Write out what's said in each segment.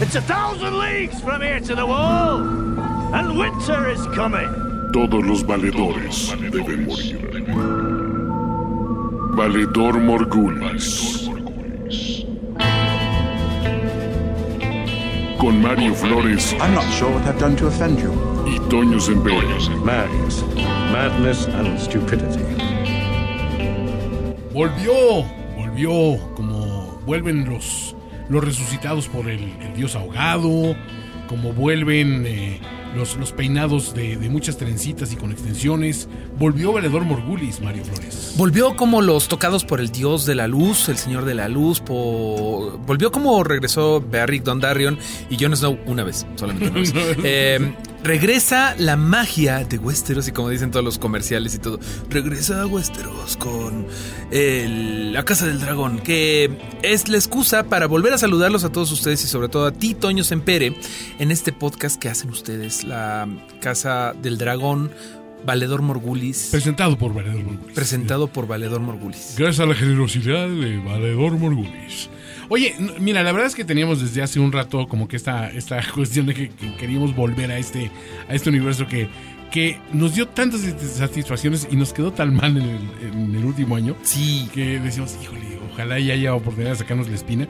It's a thousand leagues from here to the wall, and winter is coming. Todos los valedores deben morir. Valedor Morgulis. Con Mario Flores I'm not sure what I've done to offend you. y Toño Semper. Madness. Madness and stupidity. Volvió, volvió, como vuelven los, los resucitados por el, el dios ahogado, como vuelven eh, los, los peinados de, de muchas trencitas y con extensiones. Volvió Valedor Morgulis, Mario Flores. Volvió como los tocados por el dios de la luz, el señor de la luz. Volvió como regresó Beric Dondarrion y Jon Snow una vez, solamente una vez. Eh, regresa la magia de Westeros y como dicen todos los comerciales y todo. Regresa a Westeros con el- la Casa del Dragón, que es la excusa para volver a saludarlos a todos ustedes y sobre todo a ti, Toño Sempere, en este podcast que hacen ustedes, la Casa del Dragón, Valedor Morgulis. Presentado por Valedor Morgulis. Presentado por Valedor Morgulis. Gracias a la generosidad de Valedor Morgulis. Oye, mira, la verdad es que teníamos desde hace un rato como que esta, esta cuestión de que, que queríamos volver a este, a este universo que, que nos dio tantas satisfacciones y nos quedó tan mal en el, en el último año Sí. que decimos, híjole, ojalá ya haya oportunidad de sacarnos la espina.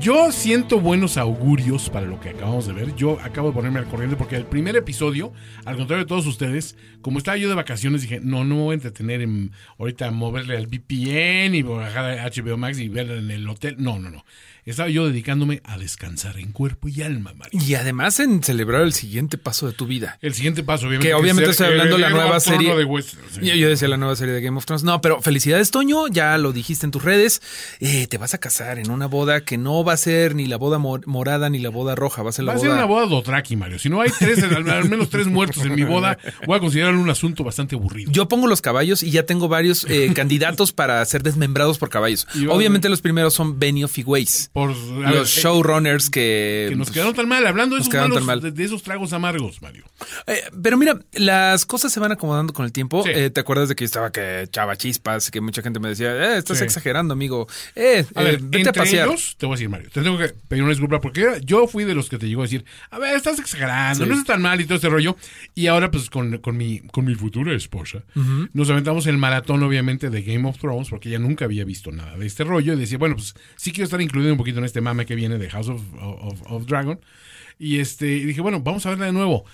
Yo siento buenos augurios para lo que acabamos de ver. Yo acabo de ponerme al corriente porque el primer episodio, al contrario de todos ustedes, como estaba yo de vacaciones, dije, no, no me voy a entretener en ahorita moverle al VPN y bajar a HBO Max y verla en el hotel. No, no, no. Estaba yo dedicándome a descansar en cuerpo y alma, Mario. Y además en celebrar el siguiente paso de tu vida. El siguiente paso, obviamente. Que obviamente estoy hablando de la nueva serie. de Westeros, sí. Yo, yo decía la nueva serie de Game of Thrones. No, pero felicidades, Toño. Ya lo dijiste en tus redes. Eh, te vas a casar en una boda que no va a ser ni la boda mor- morada ni la boda roja. Va a ser la Va a boda. ser una boda Dothraki, Mario. Si no hay tres, al, menos tres muertos en mi boda, voy a considerarlo un asunto bastante aburrido. Yo pongo los caballos y ya tengo varios eh, candidatos para ser desmembrados por caballos. Obviamente los primeros son Benioff y Weiss. Por ver, Los eh, showrunners que... que nos pues, quedaron tan mal, hablando de esos, malos- mal. De, de esos tragos amargos, Mario. Eh, pero mira, las cosas se van acomodando con el tiempo. Sí. Eh, ¿Te acuerdas de que yo estaba que echaba chispas? Que mucha gente me decía, eh, estás Sí. exagerando, amigo. Eh, A ver, vete a pasear. ellos, te voy a decir, Mario, te tengo que pedir una disculpa porque yo fui de los que te llegó a decir, a ver, estás exagerando, Sí. no es tan mal y todo este rollo. Y ahora, pues, con, con mi, con mi futura esposa, nos aventamos el maratón, obviamente, de Game of Thrones, porque ella nunca había visto nada de este rollo. Y decía, bueno, pues, sí quiero estar incluido un poquito en este mame que viene de House of, of- of Dragon. Y este, dije, bueno, vamos a verla de nuevo.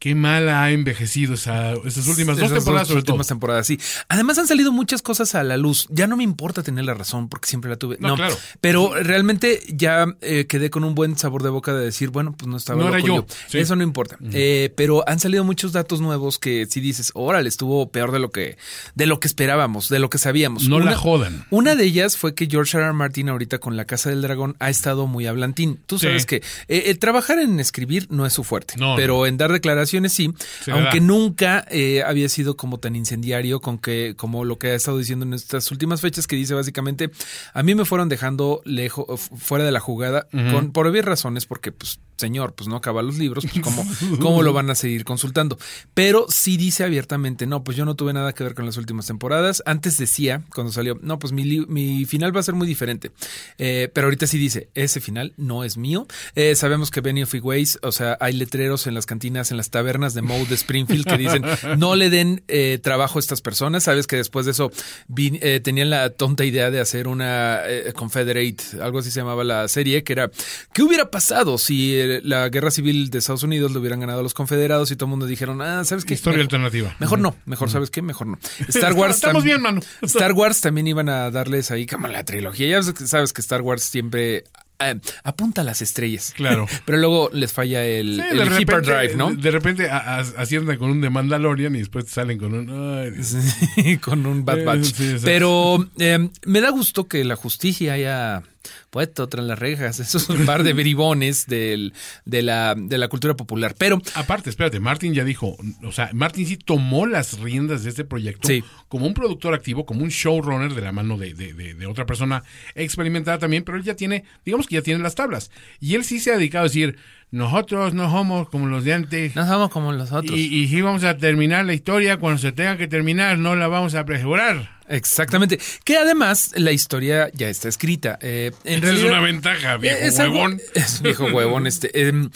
Qué mal ha envejecido esa, esas últimas dos Esas temporadas, sobre todo. últimas temporadas, sí. Además han salido muchas cosas a la luz. Ya no me importa tener la razón porque siempre la tuve. No, No, claro. Pero realmente ya eh, quedé con un buen sabor de boca de decir, bueno, pues no estaba No era loco yo, sí. Eso no importa. Eh, pero han salido muchos datos nuevos que si dices, órale, estuvo peor de lo que de lo que esperábamos, de lo que sabíamos. No la jodan. Una de ellas fue que George R. R. Martin ahorita con La Casa del Dragón ha estado muy hablantín. Tú Sí. sabes que eh, el trabajar en escribir no es su fuerte, No, pero en dar declaraciones sí, aunque nunca eh, había sido como tan incendiario con que como lo que ha estado diciendo en estas últimas fechas que dice básicamente a mí me fueron dejando lejos fuera de la jugada con por obvias razones porque pues señor pues no acaba los libros pues cómo cómo lo van a seguir consultando pero sí dice abiertamente no pues yo no tuve nada que ver con las últimas temporadas. Antes decía cuando salió no pues mi, mi final va a ser muy diferente. Eh, pero ahorita sí dice ese final no es mío. Eh, sabemos que Benioff y Weiss o sea hay letreros en las cantinas en las tabernas de Moe de Springfield que dicen no le den eh, trabajo a estas personas sabes que después de eso vi- eh, tenían la tonta idea de hacer una eh, Confederate algo así se llamaba la serie que era ¿qué hubiera pasado si la guerra civil de Estados Unidos le hubieran ganado a los confederados y todo el mundo dijeron ah sabes qué Historia Mejor- alternativa. Mejor no, mejor sabes qué, mejor no. Star Wars Estamos tam- bien, mano. Star Wars también iban a darles ahí como la trilogía. Ya sabes que Star Wars siempre eh, apunta a las estrellas. Claro. Pero luego les falla el, Sí, el repente, hyperdrive, ¿no? De repente aciertan con un de Mandalorian y después te salen con un. ay. Sí, con un Bad Batch. sí. Pero eh, me da gusto que la justicia haya puesto tras las rejas esos un par de bribones del, de, la, de la cultura popular. Pero Aparte, espérate, Martin ya dijo, o sea, Martin sí tomó las riendas de este proyecto Sí. como un productor activo, como un showrunner de la mano de, de- de- de otra persona experimentada también, pero él ya tiene, digamos que ya tiene las tablas. Y él sí se ha dedicado a decir, nosotros no somos como los de antes. no somos como los otros. Y, y sí vamos a terminar la historia cuando se tenga que terminar, no la vamos a apresurar. Exactamente. Que además la historia ya está escrita. Eh, en Esa realidad, es una ventaja, viejo es algo- huevón. Es viejo huevón. Este, em,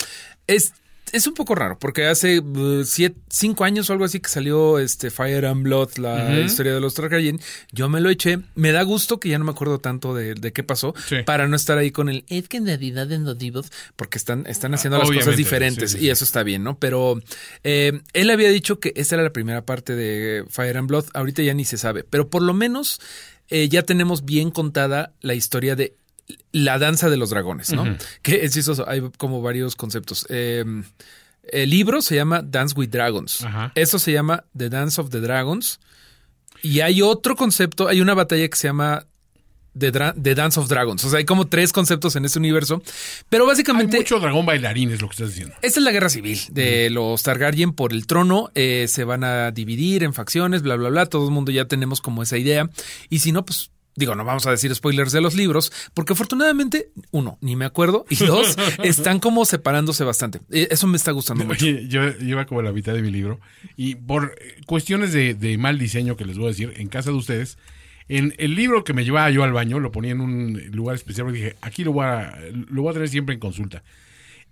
es, es un poco raro porque hace uh, siete- cinco años o algo así que salió este Fire and Blood, la historia de los Targaryen. Yo me lo eché. Me da gusto que ya no me acuerdo tanto de, de qué pasó Sí. para no estar ahí con el es que en realidad en los porque están, están haciendo las cosas diferentes sí, sí, y eso está bien, ¿no? Pero eh, él había dicho que esta era la primera parte de Fire and Blood. Ahorita ya ni se sabe, pero por lo menos eh, ya tenemos bien contada la historia de la danza de los dragones, ¿no? Que es chistoso, hay como varios conceptos. Eh, el libro se llama Dance with Dragons. Ajá. Eso se llama The Dance of the Dragons. Y hay otro concepto, hay una batalla que se llama The, Dra- The Dance of Dragons. O sea, hay como tres conceptos en este universo. Pero Hay básicamente... mucho dragón bailarín, es lo que estás diciendo. Esta es la guerra civil de los Targaryen por el trono. eh, se van a dividir en facciones, bla, bla, bla. Todo el mundo ya tenemos como esa idea. Y si no, pues digo, no vamos a decir spoilers de los libros, porque afortunadamente, uno, ni me acuerdo, y dos, están como separándose bastante. Eh, Eso me está gustando mucho. Yo iba como la mitad de mi libro y por cuestiones de, de mal diseño que les voy a decir, en casa de ustedes, en el libro que me llevaba yo al baño, lo ponía en un lugar especial porque dije, aquí lo voy a, lo voy a tener siempre en consulta.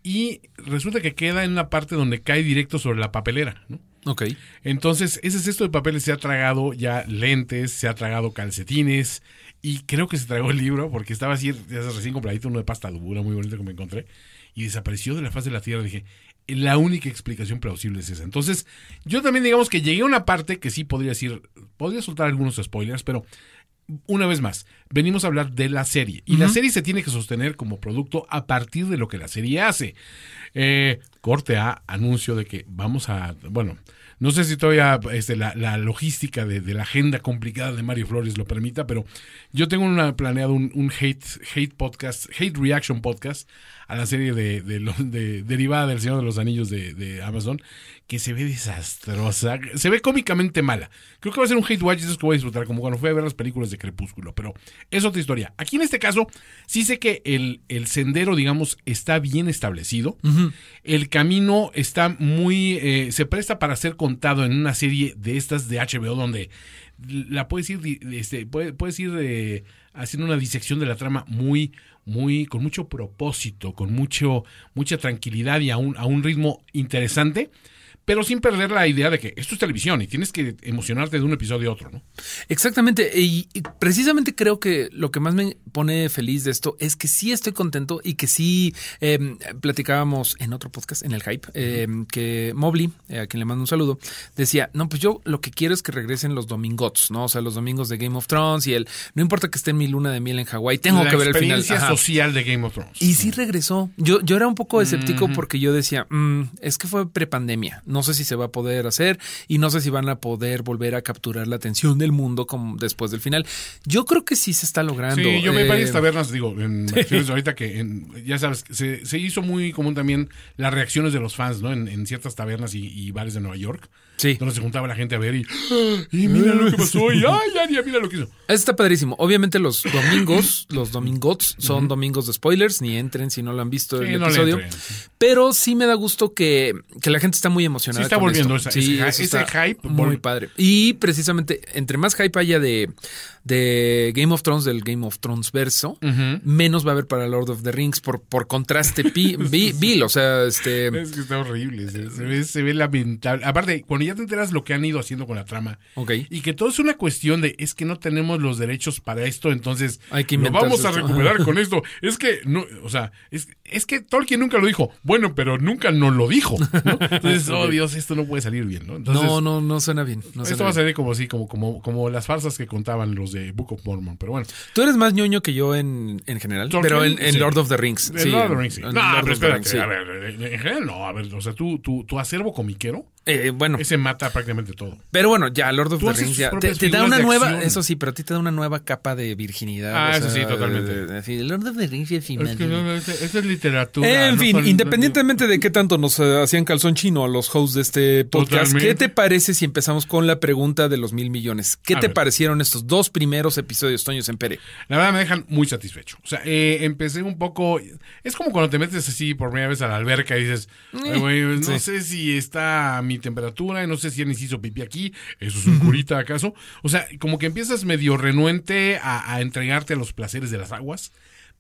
Y resulta que queda en una parte donde cae directo sobre la papelera, ¿no? Ok. Entonces, ese cesto de papeles se ha tragado ya lentes, se ha tragado calcetines y creo que se tragó el libro porque estaba así, recién compradito, uno de pasta dura muy bonito que me encontré y desapareció de la faz de la tierra. Dije, la única explicación plausible es esa. Entonces, yo también digamos que llegué a una parte que sí podría decir, podría soltar algunos spoilers, pero una vez más, venimos a hablar de la serie. Y la serie se tiene que sostener como producto a partir de lo que la serie hace. Eh, corte A, anuncio de que vamos a. Bueno, no sé si todavía este, la, la logística de, de la agenda complicada de Mario Flores lo permita, pero yo tengo una, planeado un, un hate, hate podcast, hate reaction podcast a la serie de, de, derivada del Señor de los Anillos de, Amazon, que se ve desastrosa, se ve cómicamente mala. Creo que va a ser un hate watch, eso es que voy a disfrutar, como cuando fui a ver las películas de Crepúsculo, pero es otra historia. Aquí en este caso, sí sé que el, el sendero, digamos, está bien establecido. El camino está muy. eh, se presta para ser contado en una serie de estas de HBO, donde la puedes ir, este, puede- puedes ir eh, haciendo una disección de la trama muy, muy, con mucho propósito, con mucho, mucha tranquilidad y a un, a un ritmo interesante. Pero sin perder la idea de que esto es televisión y tienes que emocionarte de un episodio a otro, ¿no? Exactamente. Y, y precisamente creo que lo que más me pone feliz de esto es que sí estoy contento y que sí eh, platicábamos en otro podcast, en el Hype, eh, que Mobley, eh, a quien le mando un saludo, decía, no, pues yo lo que quiero es que regresen los domingots, ¿no? O sea, los domingos de Game of Thrones y el, no importa que esté en mi luna de miel en Hawái, tengo la que ver el final. Ajá. social de Game of Thrones. Y sí regresó. Yo, yo era un poco escéptico porque yo decía, "Mm, es que fue prepandemia. No sé si se va a poder hacer y no sé si van a poder volver a capturar la atención del mundo como después del final. Yo creo que sí se está logrando. Sí, yo me Eh, varias tabernas, digo, en acciones ahorita que, en- ya sabes, se, se hizo muy común también las reacciones de los fans, ¿no? En, en ciertas tabernas y, y bares de Nueva York, Sí. donde se juntaba la gente a ver y, ¡Ah! y mira lo que pasó, y ay, ya, mira lo que hizo. Está padrísimo. Obviamente los domingos, los domingots son domingos de spoilers, ni entren si no lo han visto Sí, el no episodio. Pero sí me da gusto que, que la gente está muy emocionada. Sí está con volviendo esto. esa- ese eso ese está hype Muy padre. Y precisamente, entre más hype haya de, de Game of Thrones, del Game of Thrones verso, menos va a haber para Lord of the Rings por, por contraste vil. O sea, este. Es que está horrible, se, se ve, se ve lamentable. Aparte, cuando ya te enteras lo que han ido haciendo con la trama Ok. y que todo es una cuestión de es que no tenemos los derechos para esto, entonces Hay que lo vamos a recuperar con esto. Es que no, o sea, es, es que Tolkien nunca lo dijo. Bueno, pero nunca nos lo dijo. ¿no? Entonces, oh Dios, esto no puede salir bien, ¿no? Entonces, no, no, no suena bien. no esto va a salir como así, como, como, como las farsas que contaban los de Book of Mormon. Pero bueno, Tú eres más ñoño que yo en, en general, Tolkien, pero en, en sí. Lord of the Rings. sí, Lord of the en- Rings, sí. en No, pero espérate, Rings, sí. a ver, en general no, a ver, o sea, tu, tu, tu acervo comiquero, Eh, bueno, ese mata prácticamente todo. pero bueno, ya Lord of the Rings ya te, da una nueva, acción. eso sí, pero a ti te da una nueva capa de virginidad. Ah, eso sea, sí, totalmente. así, Lord of the Rings y así, Es que no, es, es literatura. En no fin, son- independientemente de qué tanto nos eh, hacían calzón chino a los hosts de este podcast, Totalmente. ¿qué te parece si empezamos con la pregunta de los mil millones? ¿Qué A te ver. parecieron estos dos primeros episodios, Toño Sempere? La verdad me dejan muy satisfecho. O sea, eh, empecé un poco. Es como cuando te metes así por primera vez a la alberca y dices, "Ay, güey, pues, no sí. sé si está mi temperatura, y no sé si se hizo pipí aquí, eso es un curita acaso. O sea, como que empiezas medio renuente a, a entregarte a los placeres de las aguas.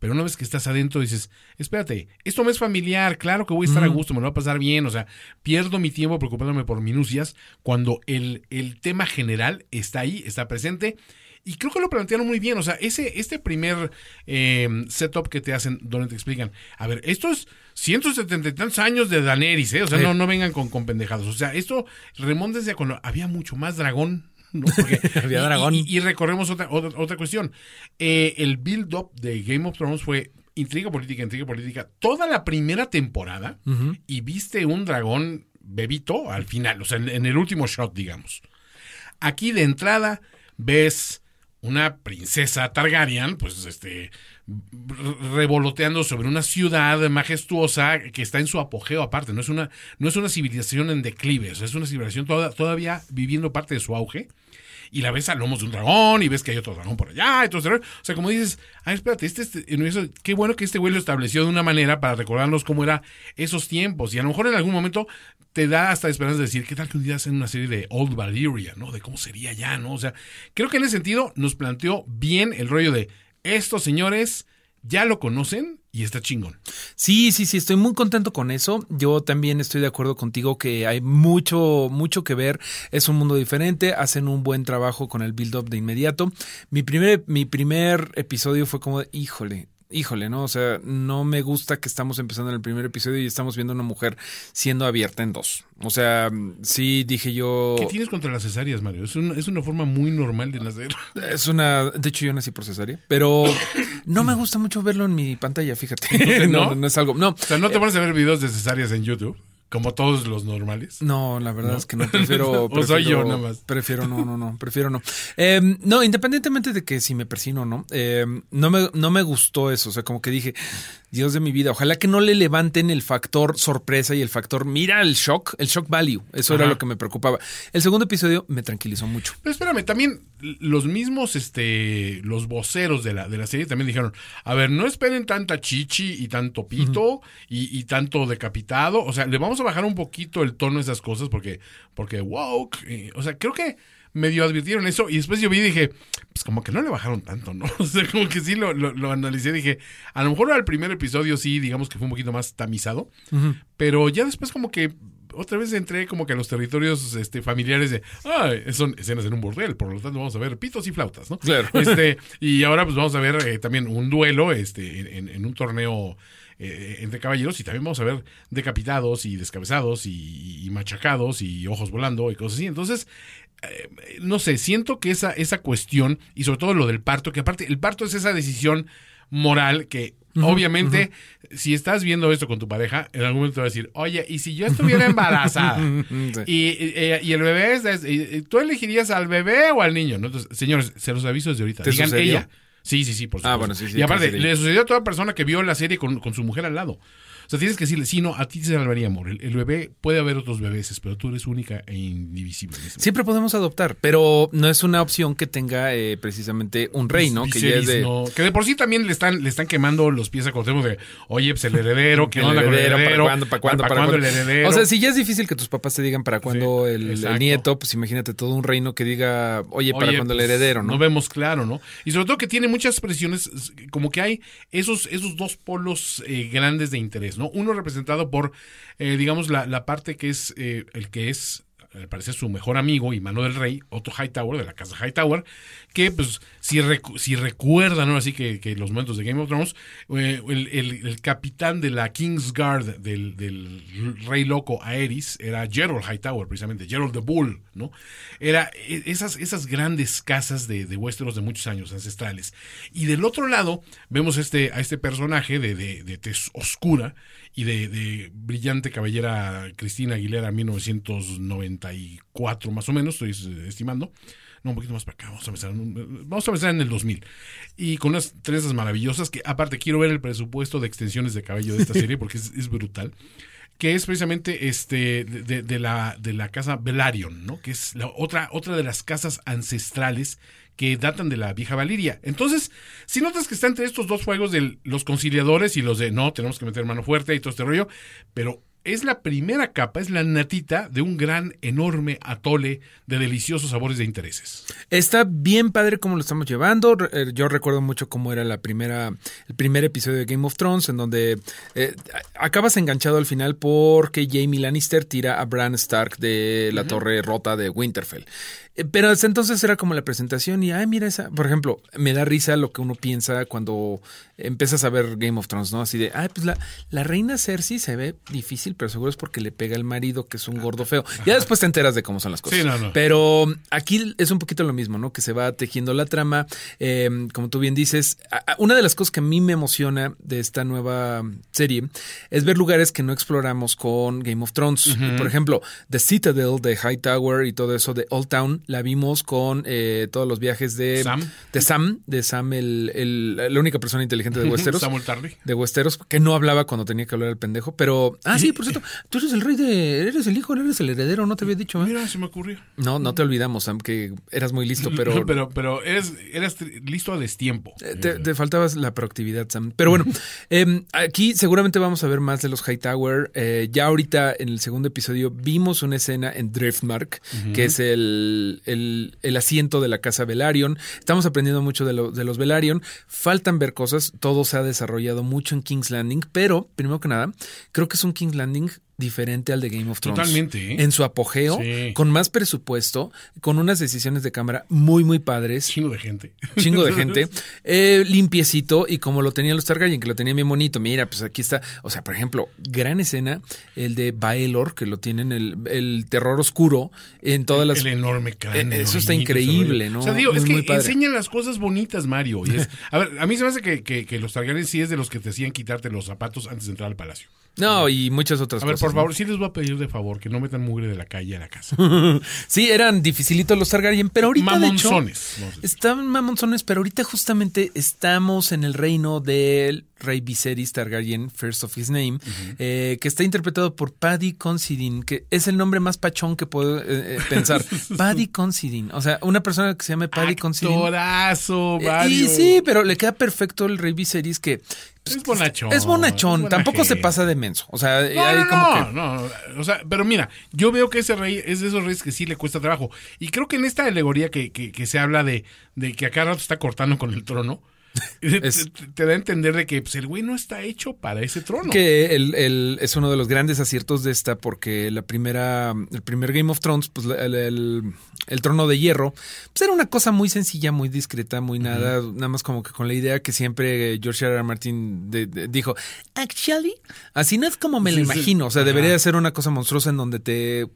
Pero una vez que estás adentro dices, espérate, esto me es familiar, claro que voy a estar a gusto, me lo va a pasar bien, o sea, pierdo mi tiempo preocupándome por minucias cuando el, el tema general está ahí, está presente. Y creo que lo plantearon muy bien, o sea, ese, este primer eh, setup que te hacen, donde te explican, a ver, estos 170 y tantos años de Daenerys, ¿eh? o sea, Sí. no, no vengan con, con pendejados, o sea, esto remóntense a cuando había mucho más dragón, ¿no? Porque- Había y- dragón. Y, y recorremos otra, otra, otra cuestión. Eh, el build-up de Game of Thrones fue intriga política, intriga política, toda la primera temporada y viste un dragón bebito al final, o sea, en, en el último shot, digamos. Aquí de entrada ves una princesa Targaryen, pues este revoloteando sobre una ciudad majestuosa que está en su apogeo aparte, no es una no es una civilización en declive, es una civilización toda- todavía viviendo parte de su auge. Y la ves a lomos de un dragón y ves que hay otro dragón por allá. y ese rollo. O sea, como dices, ah, espérate, este, este universo, qué bueno que este güey lo estableció de una manera para recordarnos cómo era esos tiempos. Y a lo mejor en algún momento te da hasta esperanza de decir, ¿qué tal que un día hacen una serie de Old Valyria, ¿no? De cómo sería ya, ¿no? O sea, creo que en ese sentido nos planteó bien el rollo de estos señores ya lo conocen y está chingón. Sí, sí, sí, estoy muy contento con eso. Yo también estoy de acuerdo contigo que hay mucho, mucho que ver. Es un mundo diferente, hacen un buen trabajo con el build-up de inmediato. Mi primer, mi primer episodio fue como, de, híjole, híjole, ¿no? O sea, no me gusta que estamos empezando en el primer episodio y estamos viendo a una mujer siendo abierta en dos. O sea, sí dije yo... ¿Qué tienes contra las cesáreas, Mario? Es una, es una forma muy normal de nacer. Es una. De hecho, yo nací por cesárea, pero no me gusta mucho verlo en mi pantalla, fíjate. ¿No? No, es algo. No, O sea, ¿no te pones a ver videos de cesáreas en YouTube? Como todos los normales. no, la verdad es que no. Prefiero. O soy yo prefiero- nada más. Prefiero no, no, no. Prefiero no. Eh, no, independientemente de que si me persino o no, eh, no, me, no me gustó eso. O sea, como que dije, Dios de mi vida, ojalá que no le levanten el factor sorpresa y el factor, mira el shock, el shock value. Eso era lo que me preocupaba. El segundo episodio me tranquilizó mucho. Pero espérame, también los mismos, este, los voceros de la, de la serie también dijeron, a ver, no esperen tanta chichi y tanto pito y, y tanto decapitado. O sea, le vamos a bajar un poquito el tono a esas cosas porque, porque woke. o sea, creo que medio advirtieron eso y después yo vi y dije, pues como que no le bajaron tanto, ¿no? O sea, como que sí lo, lo, lo analicé y dije, a lo mejor al primer episodio sí, digamos que fue un poquito más tamizado, pero ya después como que otra vez entré como que a los territorios este, familiares de, ah, son escenas en un bordel, por lo tanto vamos a ver pitos y flautas, ¿no? Claro. Este, y ahora pues vamos a ver eh, también un duelo este, en un torneo eh, entre caballeros y también vamos a ver decapitados y descabezados y, y machacados y ojos volando y cosas así. Entonces, eh, no sé, siento que esa, esa cuestión y sobre todo lo del parto, que aparte el parto es esa decisión moral que obviamente si estás viendo esto con tu pareja, en algún momento te va a decir, oye, ¿y si yo estuviera embarazada? Sí. y, y- eh, y el bebé, es, ¿tú elegirías al bebé o al niño? ¿no? Entonces, señores, se los aviso desde ahorita. ¿Te Digan sucedió? ella. Sí, sí, sí, por supuesto. Ah, bueno, sí, sí, y aparte, sí, sí. le sucedió a toda persona que vio la serie con, con su mujer al lado. Sea, tienes que decirle, sí, no, a ti te salvaría, amor. El, el bebé, puede haber otros bebés, pero tú eres única e indivisible. ese Siempre podemos adoptar, pero no es una opción que tenga eh, precisamente un rey, ¿no? Que ya es Viserys, de. no, que de por sí también le están, le están quemando los pies a Cuauhtémoc de, oye, pues el heredero, ¿qué el onda con el heredero, heredero? ¿para cuándo? ¿Para cuándo? ¿Para cuándo el heredero? O sea, si ya es difícil que tus papás te digan para cuándo el, nieto, pues imagínate todo un reino que diga, oye, para Oye, cuándo pues, el heredero, ¿no? No vemos claro, ¿no? Y sobre todo que tiene muchas presiones, como que hay esos, esos dos polos eh, grandes de interés, ¿no? Uno representado por, eh, digamos, la, la parte que es eh, el que es al parecer su mejor amigo y mano del rey, Otto Hightower, de la casa Hightower, que pues si, recu- si recuerdan ahora sí que, que los momentos de Game of Thrones, eh, el, el- capitán de la King's Guard del, del rey loco Aerys era Gerald Hightower, precisamente, Gerald the Bull, ¿no? Era eh, esas, esas grandes casas de, de Westeros de muchos años ancestrales. Y del otro lado vemos este, a este personaje de, de, de tez oscura y de, de brillante cabellera Cristina Aguilera 1994 más o menos, estoy estimando. No, un poquito más para acá, vamos a empezar, vamos a empezar en el 2000. Y con unas trenzas maravillosas que aparte quiero ver el presupuesto de extensiones de cabello de esta serie porque es, es brutal que es precisamente este de, la, de la casa Velaryon, ¿no? Que es la otra, otra de las casas ancestrales que datan de la vieja Valiria. Entonces, si notas que está entre estos dos fuegos de los conciliadores y los de no, tenemos que meter mano fuerte y todo este rollo, pero es la primera capa, es la natita de un gran, enorme atole de deliciosos sabores de intereses. Está bien padre cómo lo estamos llevando. Eh, Yo recuerdo mucho cómo era la primera, el primer episodio de Game of Thrones, en donde eh, acabas enganchado al final porque Jamie Lannister tira a Bran Stark de la torre rota de Winterfell. Eh, Pero hasta entonces era como la presentación y, ay, mira esa. Por ejemplo, me da risa lo que uno piensa cuando empiezas a ver Game of Thrones, ¿no? Así de, ay, pues la, la reina Cersei se ve difícil, pero seguro es porque le pega al marido, que es un gordo feo. Ya después te enteras de cómo son las cosas. Sí, no, no. Pero aquí es un poquito lo mismo, ¿no? Que se va tejiendo la trama. Eh, como tú bien dices, una de las cosas que a mí me emociona de esta nueva serie es ver lugares que no exploramos con Game of Thrones. Por ejemplo, The Citadel de Hightower y todo eso de Old Town la vimos con eh, todos los viajes de Sam. de Sam, de Sam, el, el- la única persona inteligente de Westeros. Samuel Tarly. De Westeros, que no hablaba cuando tenía que hablar el pendejo, pero... Ah, sí, por cierto, tú eres el rey de... Eres el hijo, eres el heredero, no te había dicho, ¿eh? Mira, se me ocurrió. No, no te olvidamos, Sam, que eras muy listo, pero... pero, pero eres, tri- listo a destiempo. Eh, Te, te faltaba la proactividad, Sam. Pero bueno, em, aquí seguramente vamos a ver más de los Hightower. Eh, ya ahorita en el segundo episodio vimos una escena en Driftmark, que es el, el- asiento de la casa Velaryon. Estamos aprendiendo mucho de, de los Velaryon. Faltan ver cosas. Todo se ha desarrollado mucho en King's Landing, pero primero que nada, creo que es un King's Landing diferente al de Game of Thrones. Totalmente, ¿eh? En su apogeo, Sí. con más presupuesto, con unas decisiones de cámara muy, muy padres Chingo de gente. chingo de gente, eh, limpiecito y como lo tenían los Targaryen, que lo tenían bien bonito. Mira, pues aquí está, o sea, por ejemplo, gran escena, el de Baelor, que lo tienen el, el terror oscuro en todas las... El enorme cráneo. Eh, eso está increíble, ¿no? O sea, digo, Es es que enseñan las cosas bonitas, Mario. y es- a ver, a mí se me hace que, que- que los Targaryen sí es de los que te hacían quitarte los zapatos antes de entrar al palacio. No, y muchas otras A ver, cosas. por ¿no? favor, sí les voy a pedir de favor que no metan mugre de la calle a la casa. Sí, eran dificilitos los Targaryen, pero ahorita de hecho... Mamonzones. decir. Estaban mamonzones, pero ahorita justamente estamos en el reino del rey Viserys Targaryen, first of his name, eh, que está interpretado por Paddy Considine, que es el nombre más pachón que puedo eh, eh, pensar. Paddy Considine, o sea, una persona que se llame Paddy Considine. Actorazo, Eh, Mario. Y sí, pero le queda perfecto el rey Viserys que... Es bonachón, Es bonachón, es tampoco se pasa de menso. O sea, No, hay no, como no, que... no, o sea, pero mira, yo veo que ese rey es de esos reyes que sí le cuesta trabajo. Y creo que en esta alegoría que, que, que se habla de, de que a cada rato está cortando con el trono, Es- te, da a entender de que pues, el güey no está hecho para ese trono. Que el, el- es uno de los grandes aciertos de esta, porque la primera, el primer Game of Thrones, pues el, el- trono de hierro, pues era una cosa muy sencilla, muy discreta, muy nada, nada más como que con la idea que siempre George R. R. Martin de- de- dijo, actually, así no es como me lo Sí, sí. imagino, o sea, debería de ser una cosa monstruosa en donde te, eh,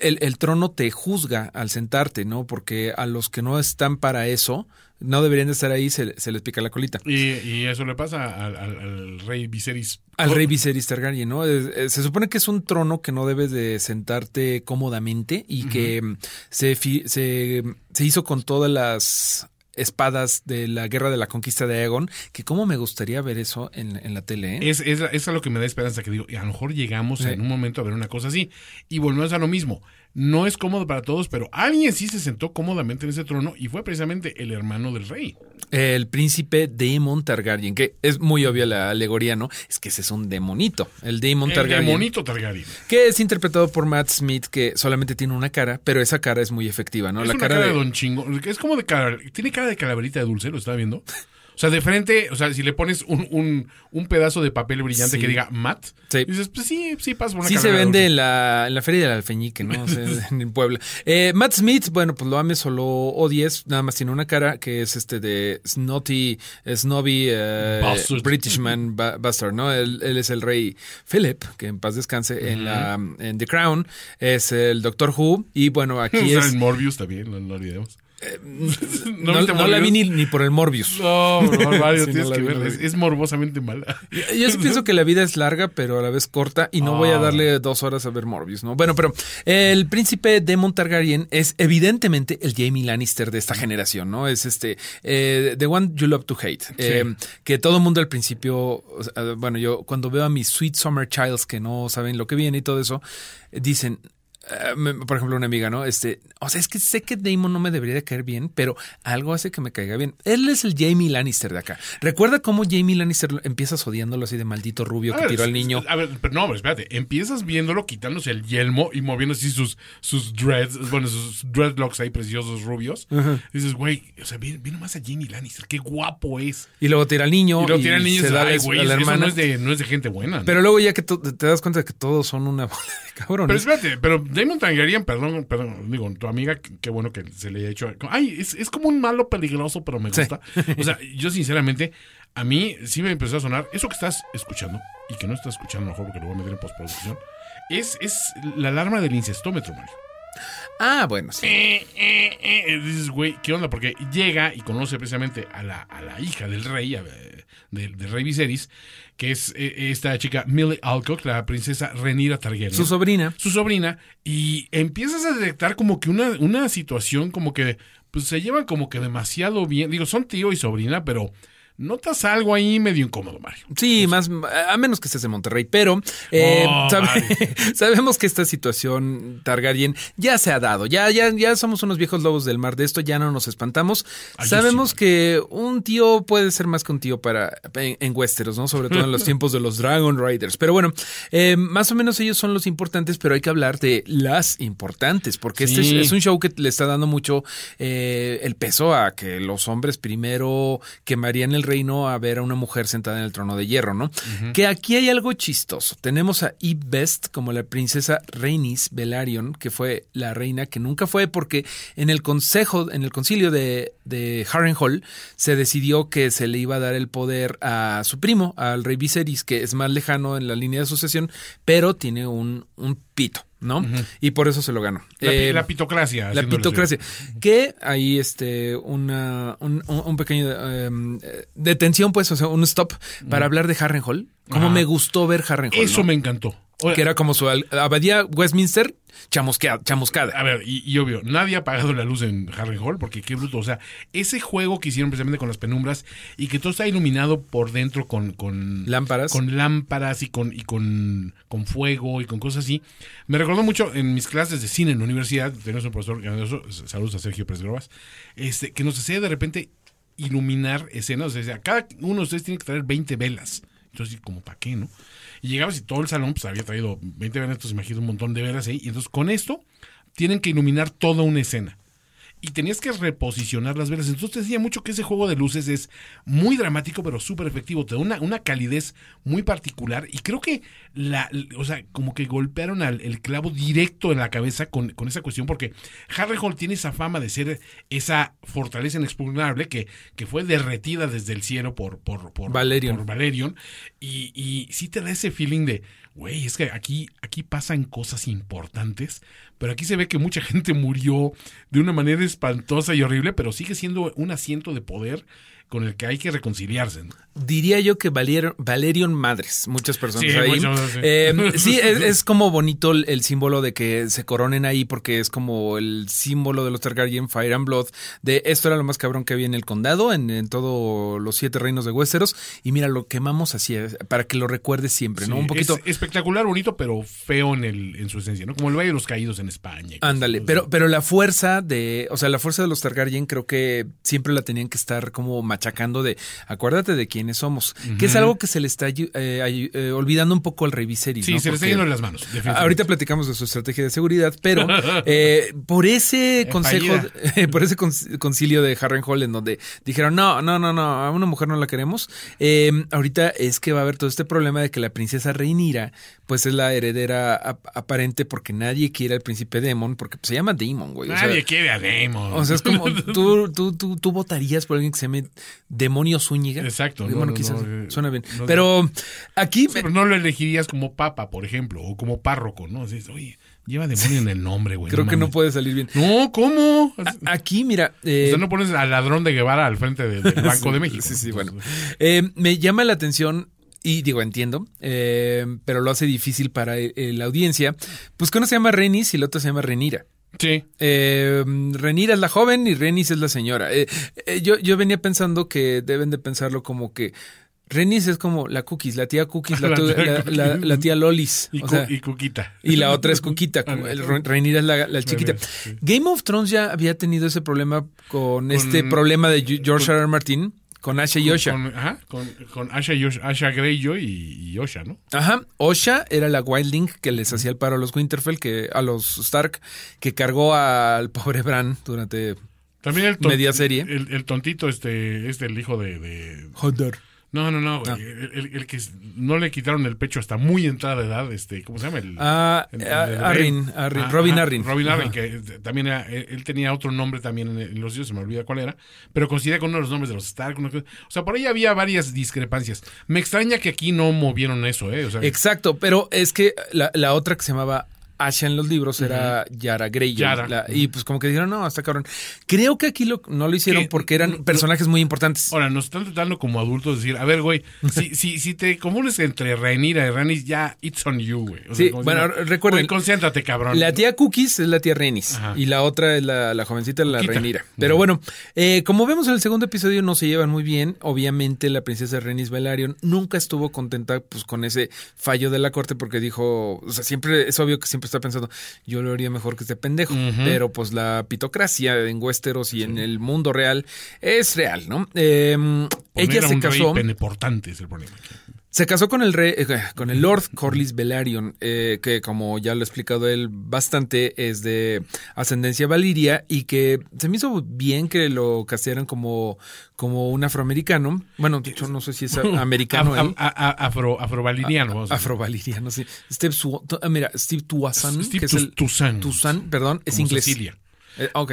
el, el trono te juzga al sentarte, ¿no? Porque a los que no están para eso, no deberían de estar ahí, se, se les pica la colita. Y, y eso le pasa al, al- al rey Viserys. Al rey Viserys Targaryen, ¿no? Se supone que es un trono que no debes de sentarte cómodamente y que mm, se, fi- se, se hizo con todas las espadas de la guerra de la conquista de Aegon, que cómo me gustaría ver eso en, en la tele, ¿eh? Es, es, es a lo que me da esperanza que digo, y a lo mejor llegamos Sí. en un momento a ver una cosa así. Y volvemos a lo mismo. No es cómodo para todos, pero alguien sí se sentó cómodamente en ese trono y fue precisamente el hermano del rey. El príncipe Daemon Targaryen, que es muy obvia la alegoría, ¿no? Es que ese es un demonito, el Daemon El Targaryen. demonito Targaryen. Que es interpretado por Matt Smith, que solamente tiene una cara, pero esa cara es muy efectiva, ¿no? es la una cara, cara, de... de... Don Chingo. Es como de cara, tiene cara de calaverita de dulce, lo estaba viendo. O sea, de frente, o sea, si le pones un, un, un pedazo de papel brillante Sí. que diga Matt, Sí. dices, pues sí, sí pasa por una Sí se vende en la, en la feria del alfeñique, ¿no? O sea, en Puebla. Eh, Matt Smith, bueno, pues lo ames o lo odies, nada más tiene una cara que es este de Snotty, Snobby, eh. Britishman ba- Bastard, ¿no? Él, él es el rey Philip, que en paz descanse, en la en The Crown, es el Doctor Who, y bueno, aquí es... en Morbius también, no, no olvidemos. No, la vi ni, ni por el Morbius. No, no, Mario, Sí, tienes que vi, Es, morbosamente mala. Yo sí pienso que la vida es larga, pero a la vez corta, y no voy a Ah. darle dos horas a ver Morbius, ¿no? Bueno, pero el príncipe Demon Targaryen es evidentemente el Jamie Lannister de esta generación, ¿no? Es este, eh, The One You Love to Hate. Eh, que todo el mundo al principio, bueno, yo cuando veo a mis Sweet Summer Childs que no saben lo que viene y todo eso, dicen, eh, por ejemplo, una amiga, ¿no? Este, o sea, es que sé que Damon no me debería de caer bien, pero algo hace que me caiga bien. Él es el Jamie Lannister de acá. ¿Recuerda cómo Jamie Lannister empiezas odiándolo así de maldito rubio A que ver, tiró al niño? A ver, pero no, pero espérate. Empiezas viéndolo quitándose el yelmo y moviendo así sus, sus dreads, bueno, sus dreadlocks ahí preciosos rubios. Y dices, güey, o sea, ve, ve nomás a Jamie Lannister, qué guapo es. Y luego tira al niño. Y luego tiene al niño y se dices, da güey, a la eso hermana. no es, de, no es de gente buena. ¿no? Pero luego ya que te das cuenta de que todos son una bola de cabrones. Pero espérate, pero Damon Targaryen, perdón, perdón, digo, tu amiga, qué bueno que se le haya hecho. Ay, es, es como un malo peligroso, pero me Sí. gusta. O sea, yo sinceramente, a mí sí me empezó a sonar eso que estás escuchando y que no estás escuchando mejor porque lo voy a meter en postproducción. Es, es la alarma del incestómetro, Mario. Ah, bueno, sí. Eh, eh, eh, dices, güey, ¿qué onda? Porque llega y conoce precisamente a la, a la hija del rey, a- del, del rey Viserys, que es eh, esta chica Millie Alcock, la princesa Renira Targaryen Su sobrina. su sobrina y empiezas a detectar como que una, una situación como que pues se llevan como que demasiado bien. Digo, son tío y sobrina, pero notas algo ahí medio incómodo, Mario. Sí, más a menos que estés en Monterrey, pero eh, Oh, sabe- sabemos que esta situación Targaryen ya se ha dado, ya ya ya somos unos viejos lobos del mar de esto, ya no nos espantamos. Ay, sabemos sí. que un tío puede ser más que un tío para en, en Westeros, ¿no? Sobre todo en los tiempos de los Dragon Riders. Pero bueno, eh, más o menos ellos son los importantes, pero hay que hablar de las importantes, porque este es un show que le está dando mucho eh, el peso a que los hombres primero quemarían el reino a ver a una mujer sentada en el trono de hierro, ¿no? Que aquí hay algo chistoso. Tenemos a Eve Best como la princesa Rhaenys Velaryon, que fue la reina que nunca fue porque en el consejo, en el concilio de, de Harrenhal se decidió que se le iba a dar el poder a su primo, al rey Viserys, que es más lejano en la línea de sucesión, pero tiene un, un pito, ¿no? Y por eso se lo ganó. La, Eh, la pitocracia. la pitocracia. Que hay este una un, pequeño em, eh, detención, pues, o sea, un stop para hablar de Harrenhal. Como me gustó ver Harrenhal. Eso ¿no? me encantó. Oye, Que era como su abadía Westminster chamusquea- chamuscada. A ver, y, y obvio, nadie ha apagado la luz en Harrenhal porque qué bruto. O sea, ese juego que hicieron precisamente con las penumbras y que todo está iluminado por dentro con, con Lámparas. Con lámparas y con, y con, con fuego y con cosas así. Me recordó mucho en mis clases de cine en la universidad. Tenemos un profesor saludos a Sergio Pérez Grobas, este, que nos hacía de repente iluminar escenas. O sea, cada uno de ustedes tiene que traer 20 velas. Entonces, como para qué, ¿no? Y llegabas y todo el salón pues, había traído 20 velas, entonces imagino un montón de velas ahí. Y entonces con esto tienen que iluminar toda una escena. Y tenías que reposicionar las velas. Entonces te decía mucho que ese juego de luces es muy dramático, pero súper efectivo. Te da una, una calidez muy particular. Y creo que la, o sea, como que golpearon al, el clavo directo en la cabeza con, con esa cuestión, porque Harrenhal tiene esa fama de ser esa fortaleza inexpugnable que, que fue derretida desde el cielo por, por, por Valerion. por Valerion. Y, y sí te da ese feeling de, güey, es que aquí, aquí pasan cosas importantes, pero aquí se ve que mucha gente murió de una manera espantosa y horrible, pero sigue siendo un asiento de poder con el que hay que reconciliarse. ¿no? Diría yo que Valerion, Valerion Madres, muchas personas Sí, ahí. muchas, sí. Eh, sí, es, es como bonito el, el símbolo de que se coronen ahí porque es como el símbolo de los Targaryen Fire and Blood, de esto era lo más cabrón que había en el condado, en, en todos los siete reinos de Westeros, y mira, lo quemamos así, eh, para que lo recuerdes siempre, ¿no? Un poquito... es espectacular, bonito, pero feo en, el, en su esencia, ¿no? Como el Valle de los Caídos en España. Ándale, pero, pero la fuerza de, o sea, la fuerza de los Targaryen creo que siempre la tenían que estar como machacando de, acuérdate de quiénes somos, que es algo que se le está eh, eh, olvidando un poco al rey Viserys. Sí, ¿no? se le está yendo las manos. Ahorita platicamos de su estrategia de seguridad, pero eh, por ese consejo, por ese con- concilio de Harrenhal en donde dijeron, no, no, no, no, a una mujer no la queremos, eh, ahorita es que va a haber todo este problema de que la princesa Reinira, pues es la heredera ap- aparente porque nadie quiere al príncipe Demon, porque pues, se llama Demon, güey. O sea, Nadie quiere a Damon. o sea, es como tú, tú, tú, tú votarías por alguien que se llame Demonio Zúñiga. Exacto, no, no, quizás no, eh, suena bien. Pero aquí Sí, pero no lo elegirías como papa, por ejemplo, o como párroco, ¿no? Así es, oye, lleva demonio en el nombre, güey. creo que no puede salir bien. No, ¿cómo? Aquí, mira. eh, o sea, no pones al ladrón de Guevara al frente de- del Banco de México. Sí, sí, Entonces, bueno. Eh, me llama la atención. Y digo, entiendo, eh, pero lo hace difícil para eh, la audiencia. Pues que uno se llama Renis y el otro se llama Renira. Sí. Eh, Renira es la joven y Renis es la señora. Eh, eh, yo, yo venía pensando que deben de pensarlo como que Renis es como la Cookies, la tía Cookies, la, tía la- Cookies. la- la tía Lolis. Y, o sea, y Cuquita. y la otra es Cuquita, como el Re- Rhaenyra es la, la chiquita. sí. Game of Thrones ya había tenido ese problema con, este problema de George R. R. Martin, con Asha y Osha. Con, ajá, con, con Asha, y Osha, Asha Greyjoy y, y Osha, ¿no? Ajá, Osha era la Wildling que les hacía el paro a los Winterfell, que a los Stark, que cargó al pobre Bran durante También el, Media serie. El, el tontito, este, este, el hijo de. de- Hodor. No, no, no. Ah. El, el- el que no le quitaron el pecho hasta muy entrada de edad, este, ¿cómo se llama? El, Ah, el- ah, el- Arryn, Ah, Robin ajá, Arryn. Robin Arryn, Ajá. que también era, él, él tenía otro nombre también en, los dioses, se me olvida cuál era, pero coincidía con uno de los nombres de los Stark. una o sea, por ahí había varias discrepancias. Me extraña que aquí no movieron eso, ¿eh? O sea, Exacto, pero es que la, la otra que se llamaba Asha en los libros era Yara Greyjoy. Yara. la- y pues como que dijeron, no, está cabrón. Creo que aquí lo, no lo hicieron Que- porque eran personajes muy importantes. Ahora, nos están tratando como adultos de decir, a ver, güey, si, si, si te confundes entre Rhaenyra y Rhaenys, ya, it's on you, güey. O sea, Sí, bueno, recuerden, güey, concéntrate, cabrón. La tía Cookies es la tía Renis Ajá. y la otra es la, la jovencita, la. Reinira. Pero bueno, eh, como vemos en el segundo episodio no se llevan muy bien. Obviamente la princesa Renis Velaryon nunca estuvo contenta pues con ese fallo de la corte porque dijo, o sea, siempre es obvio que siempre está pensando, yo lo haría mejor que este pendejo. Pero pues la pitocracia en Westeros y en el mundo real es real, ¿no? Eh, ella se casó. rey es el problema. aquí. Se casó con el rey, eh, con el Lord Corlys Velaryon, eh, que como ya lo ha explicado él bastante, es de ascendencia valiria y que se me hizo bien que lo castearan como, como un afroamericano. Bueno, de hecho no sé si es americano. Él. afro, afrovaliriano. Afrovaliriano, sí. Steve, Su- ah, mira, Steve Tuasan, Steve que es el Toussaint. Toussaint, perdón, es Como inglés. Cecilia. Eh, ok.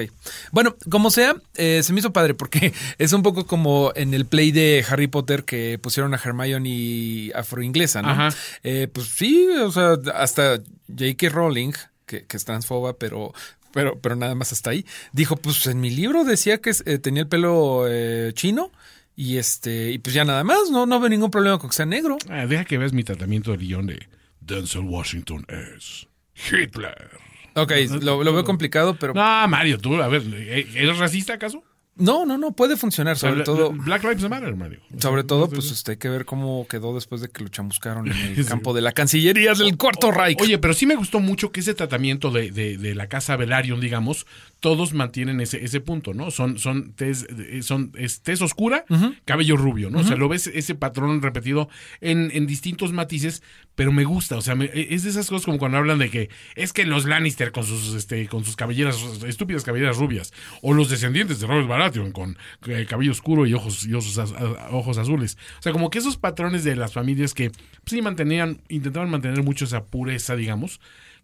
Bueno, como sea, eh, se me hizo padre porque es un poco como en el play de Harry Potter que pusieron a Hermione afroinglesa, ¿no? Ajá. Eh, pues sí, o sea, hasta J.K. Rowling, que, que es transfoba, pero, pero, pero nada más hasta ahí, dijo, pues en mi libro decía que eh, tenía el pelo eh, chino y este, y pues ya nada más, no, no veo ningún problema con que sea negro. Ah, deja que veas mi tratamiento de guion de Denzel Washington es Hitler. Ok, lo, lo veo complicado, pero No, Mario, tú, a ver, ¿e- ¿eres racista acaso? no, no, no, puede funcionar, sobre La- todo... la- Black Lives Matter, Mario. Sobre todo, pues este, hay que ver cómo quedó después de que lo chamuscaron en el campo de la Cancillería del Cuarto Reich. Oye, pero sí me gustó mucho que ese tratamiento de, de- de la casa Velaryon, digamos, todos mantienen ese, ese punto, ¿no? Son, son tez, eh, son, es tez oscura, cabello rubio, ¿no? O sea, lo ves ese patrón repetido en, en distintos matices, pero me gusta, o sea, me- es de esas cosas como cuando hablan de que es que los Lannister con sus, este, con sus cabelleras, estúpidas cabelleras rubias, o los descendientes de Robert Baratheon con eh, cabello oscuro y ojos, y ojos, az- a- ojos azules. O sea, como que esos patrones de las familias que pues, sí mantenían, intentaban mantener mucho esa pureza, digamos,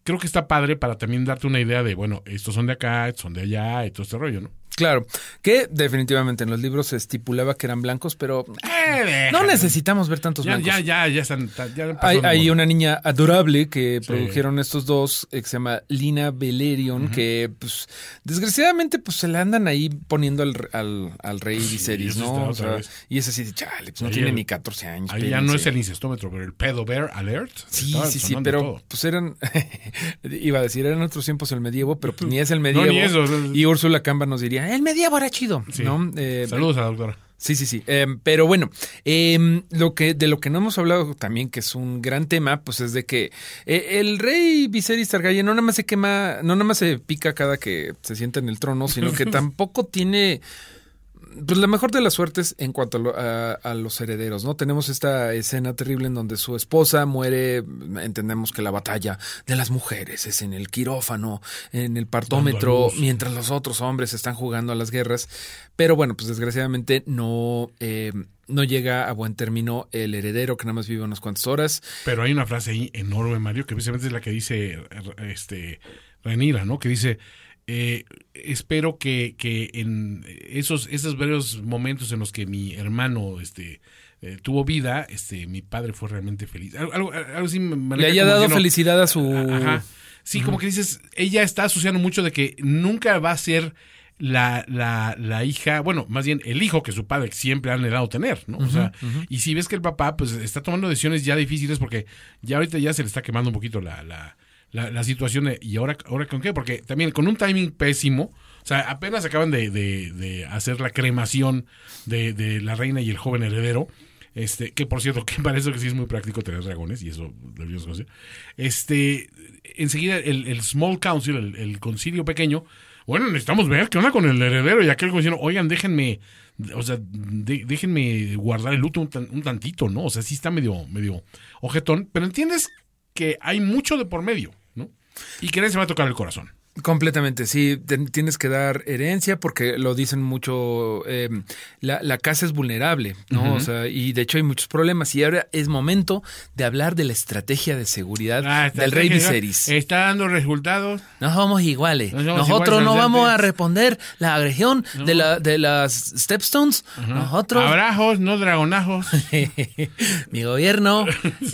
creo que está padre para también darte una idea de, bueno, estos son de acá, estos son de allá, y todo este rollo, ¿no? Claro, que definitivamente en los libros se estipulaba que eran blancos, pero Eh, no necesitamos ver tantos Ya, blancos. ya, ya, ya están. Ya Hay, hay una niña adorable que produjeron estos dos, eh, que se llama Lina Belerion, que pues desgraciadamente pues se le andan ahí poniendo al, al, al rey Viserys, está ¿no? O sea, y es así de chale, pues no Ahí tiene el- ni 14 años. Ahí ya no espérense". es el incestómetro, pero el pedo bear alert. Sí, sí, sí, pero todo. pues eran, iba a decir, eran otros tiempos el medievo, pero pues ni es el medievo. ni eso, no. Y Úrsula Camba nos diría, el medievo era chido, Sí. ¿no? Eh, Saludos a la doctora. Sí, sí, sí. Eh, pero bueno, eh, lo que, de lo que no hemos hablado también, que es un gran tema, pues es de que eh, el rey Viserys Targaryen no nada más se quema, no nada más se pica cada que se sienta en el trono, sino que tampoco tiene pues la mejor de las suertes en cuanto a, lo- a- a los herederos, ¿no? Tenemos esta escena terrible en donde su esposa muere, entendemos que la batalla de las mujeres es en el quirófano, en el partómetro, mientras los otros hombres están jugando a las guerras, pero bueno, pues desgraciadamente no... eh, no llega a buen término el heredero que nada más vive unas cuantas horas. Pero hay una frase ahí enorme, Mario, que precisamente es la que dice este Renira, ¿no? Que dice, eh, espero que, que en esos, esos varios momentos en los que mi hermano este, eh, tuvo vida, este, mi padre fue realmente feliz. Algo, algo, algo así me Le haya dado felicidad a su... Ajá. Sí, como que dices, ella está asociando mucho de que nunca va a ser la, la, la hija, bueno, más bien el hijo que su padre siempre ha anhelado tener, ¿no? O sea, y si ves que el papá, pues, está tomando decisiones ya difíciles porque ya ahorita ya se le está quemando un poquito la, la, la, situación de, ¿y ahora, ahora con qué? Porque también con un timing pésimo, o sea, apenas acaban de, de, de hacer la cremación de, de la reina y el joven heredero, Este, que por cierto, que para eso que sí es muy práctico tener dragones, y eso debíamos conocer. Este, enseguida el, el Small Council, el, el concilio pequeño, bueno, necesitamos ver qué onda con el heredero. Y aquel diciendo, oigan, déjenme, o sea, déjenme guardar el luto un, un tantito, ¿no? O sea, sí está medio, medio ojetón, pero entiendes que hay mucho de por medio, ¿no? Y que nadie se va a tocar el corazón. Completamente, sí, tienes que dar herencia porque lo dicen mucho, eh, la, la casa es vulnerable, ¿no? O sea, y de hecho hay muchos problemas y ahora es momento de hablar de la estrategia de seguridad Ah, del rey Viserys. Está dando resultados. No somos iguales. No somos Nosotros iguales, no vamos a responder la agresión de, la, de las Stepstones. Nosotros, Abrazos, no dragonajos. mi gobierno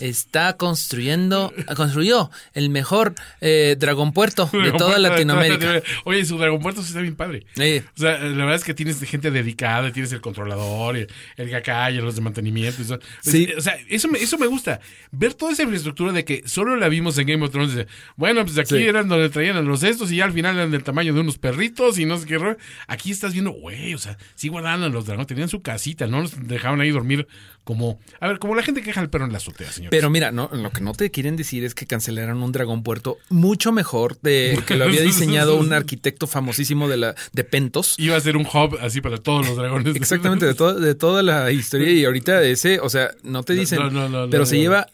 está construyendo, construyó el mejor eh, dragón puerto de toda Latinoamérica. Oye, su Dragon Puerto está bien padre. O sea, la verdad es que tienes gente dedicada, tienes el controlador, el, el gacay, los de mantenimiento. Eso. Sí. O sea, eso me, eso me gusta. Ver toda esa infraestructura de que solo la vimos en Game of Thrones. bueno, pues aquí Sí. eran donde traían a los estos y ya al final eran del tamaño de unos perritos y no sé qué. Aquí estás viendo, güey, o sea, sí guardaban a los dragones, tenían su casita, no los dejaban ahí dormir como. A ver, como la gente que deja el perro en la azotea, señor. Pero mira, no, lo que no te quieren decir es que cancelaron un dragón puerto mucho mejor de que lo había diseñado un arquitecto famosísimo de la de Pentos. Iba a ser un hub así para todos los dragones. Exactamente, de, todo, de toda la historia. Y ahorita ese, o sea, no te dicen, no, no, no, pero se lleva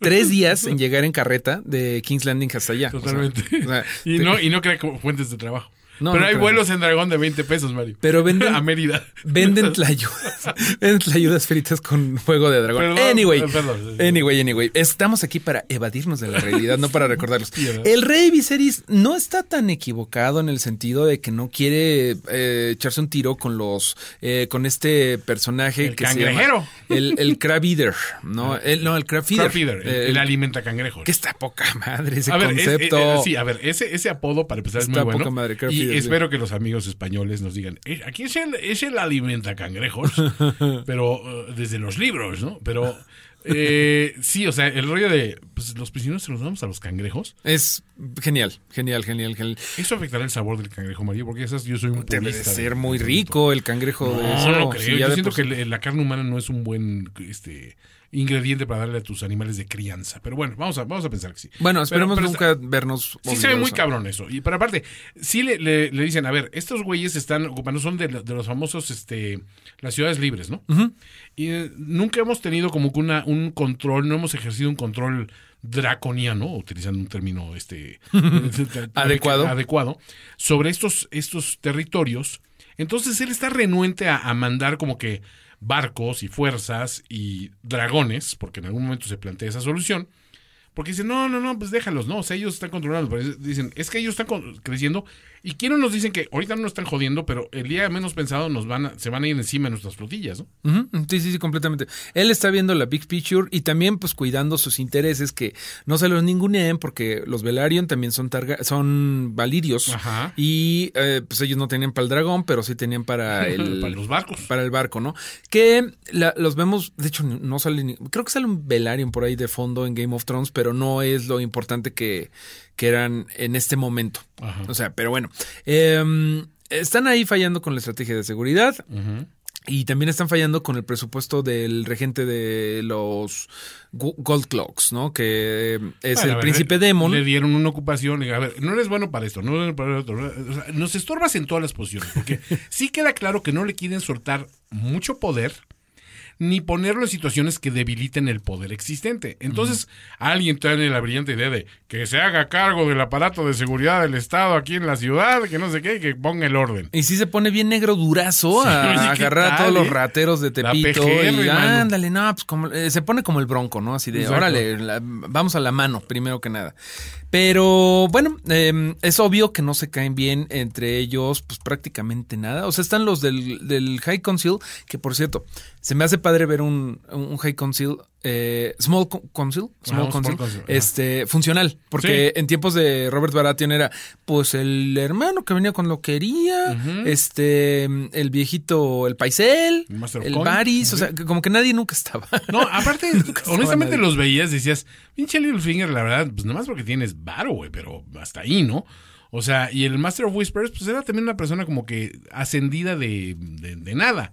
tres días en llegar en carreta de King's Landing hasta allá. O sea, Totalmente. o sea, y, te- no, y no crea como fuentes de trabajo. No, Pero no hay creo. vuelos en Dragón de 20 pesos, Mario. Pero venden- a Mérida. Venden tlayudas, venden tlayudas fritas con fuego de dragón. Perdón, anyway, perdón. anyway, anyway. Estamos aquí para evadirnos de la realidad, no para recordarlos. El rey Viserys no está tan equivocado en el sentido de que no quiere eh, echarse un tiro con los, eh, con este personaje El que se cangrejero. llama el, el crab eater, no, el, no, el crab feeder. Crab feeder, el, Eh, el alimenta cangrejos. que está poca madre ese a ver, concepto. eh, eh, sí, a ver, ese, ese apodo para empezar es muy bueno. poca madre, crab y espero que los amigos españoles nos digan, "Eh, aquí es el, es el alimenta cangrejos, pero eh, desde los libros, ¿no? Pero eh, sí, o sea, el rollo de pues, los prisioneros se los damos a los cangrejos. Es genial, genial, genial, genial. Eso afectará el sabor del cangrejo, Mario, porque esas yo soy un Debe de ser muy rico el cangrejo de No, eso. no creo. Yo de siento por que la carne humana no es un buen este ingrediente para darle a tus animales de crianza. Pero bueno, vamos a, vamos a pensar que sí. Bueno, esperemos pero nunca vernos. Sí se ve muy cabrón eso. Y pero aparte, sí le, le- le dicen, a ver, estos güeyes están ocupando, son de, de los famosos, este, las ciudades libres, ¿no? Y eh, nunca hemos tenido como que una, un control, no hemos ejercido un control draconiano, utilizando un término este Adecuado. adecuado, sobre estos, estos territorios. Entonces él está renuente a, a mandar como que barcos y fuerzas y dragones, porque en algún momento se plantea esa solución, porque dicen, no, no, no, pues déjalos, no, o sea, ellos están controlando, pero dicen, es que ellos están creciendo y quiero nos dicen que ahorita no nos están jodiendo, pero el día menos pensado nos van a- se van a ir encima de nuestras flotillas, ¿no? Sí, sí, sí, completamente. Él está viendo la big picture y también pues cuidando sus intereses que no se los ninguneen porque los Velaryon también son targa son valirios Ajá. y eh, pues ellos no tenían para el dragón, pero sí tenían para el Para los barcos. para el barco, ¿no? Que la- los vemos, de hecho no sale, ni- creo que sale un Velaryon por ahí de fondo en Game of Thrones, pero no es lo importante que, que eran en este momento. Ajá. O sea, pero bueno, em, están ahí fallando con la estrategia de seguridad. Y también están fallando con el presupuesto del regente de los Go- Gold Clocks, ¿no? Que es Bueno, a el ver, príncipe le- Demon. Le dieron una ocupación. y, A ver, no eres bueno para esto, no eres para otro. O sea, nos estorbas en todas las posiciones. Porque sí queda claro que no le quieren soltar mucho poder ni ponerlo en situaciones que debiliten el poder existente. Entonces, alguien tiene la brillante idea de que se haga cargo del aparato de seguridad del Estado aquí en la ciudad, que no sé qué, que ponga el orden. Y sí se pone bien negro durazo Sí, a oye, ¿qué agarrar a todos los eh? rateros de La Tepito. PGR, y ándale, no, pues como, eh, se pone como el bronco, ¿no? Así de, Exacto. órale, la- vamos a la mano, primero que nada. Pero bueno, eh, es obvio que no se caen bien entre ellos, pues prácticamente nada. O sea, están los del, del High Council, que por cierto, se me hace padre ver un, un High Council, eh, Small Co- Council, Small Ajá, un Council, Small Council, ajá. este, funcional. Porque en tiempos de Robert Baratheon era, pues, el hermano que venía cuando lo quería, este, el viejito, el paisel, El. Varys, o sea, que como que nadie nunca estaba. No, aparte, honestamente los veías, decías, pinche Littlefinger, la verdad, pues nada más porque tienes varo, güey, pero hasta ahí, ¿no? O sea, y el Master of Whispers, pues era también una persona como que ascendida de, de, de nada.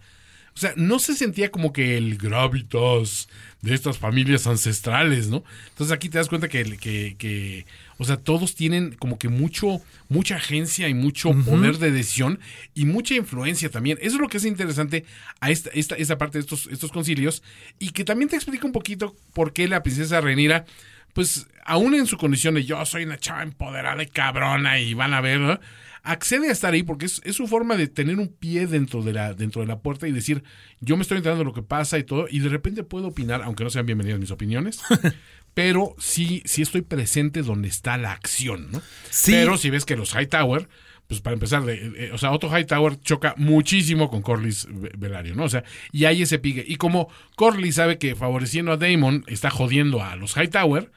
O sea, no se sentía como que el gravitas de estas familias ancestrales, ¿no? Entonces aquí te das cuenta que, que, que o sea, todos tienen como que mucho, mucha agencia y mucho poder de decisión y mucha influencia también. Eso es lo que es interesante a esta, esta, esta parte de estos, estos concilios y que también te explica un poquito por qué la princesa Renira pues aún en su condición de yo soy una chava empoderada y cabrona y van a ver, ¿no? Accede a estar ahí porque es, es, su forma de tener un pie dentro de, la, dentro de la puerta y decir, yo me estoy enterando de lo que pasa y todo, y de repente puedo opinar, aunque no sean bienvenidas mis opiniones. pero sí, sí estoy presente donde está la acción, ¿no? Sí. Pero si ves que los Hightower, pues para empezar, de, eh, o sea, Otto Hightower choca muchísimo con Corlys Velario, ¿no? O sea, y hay ese pique. Y como Corlys sabe que favoreciendo a Damon está jodiendo a los Hightower,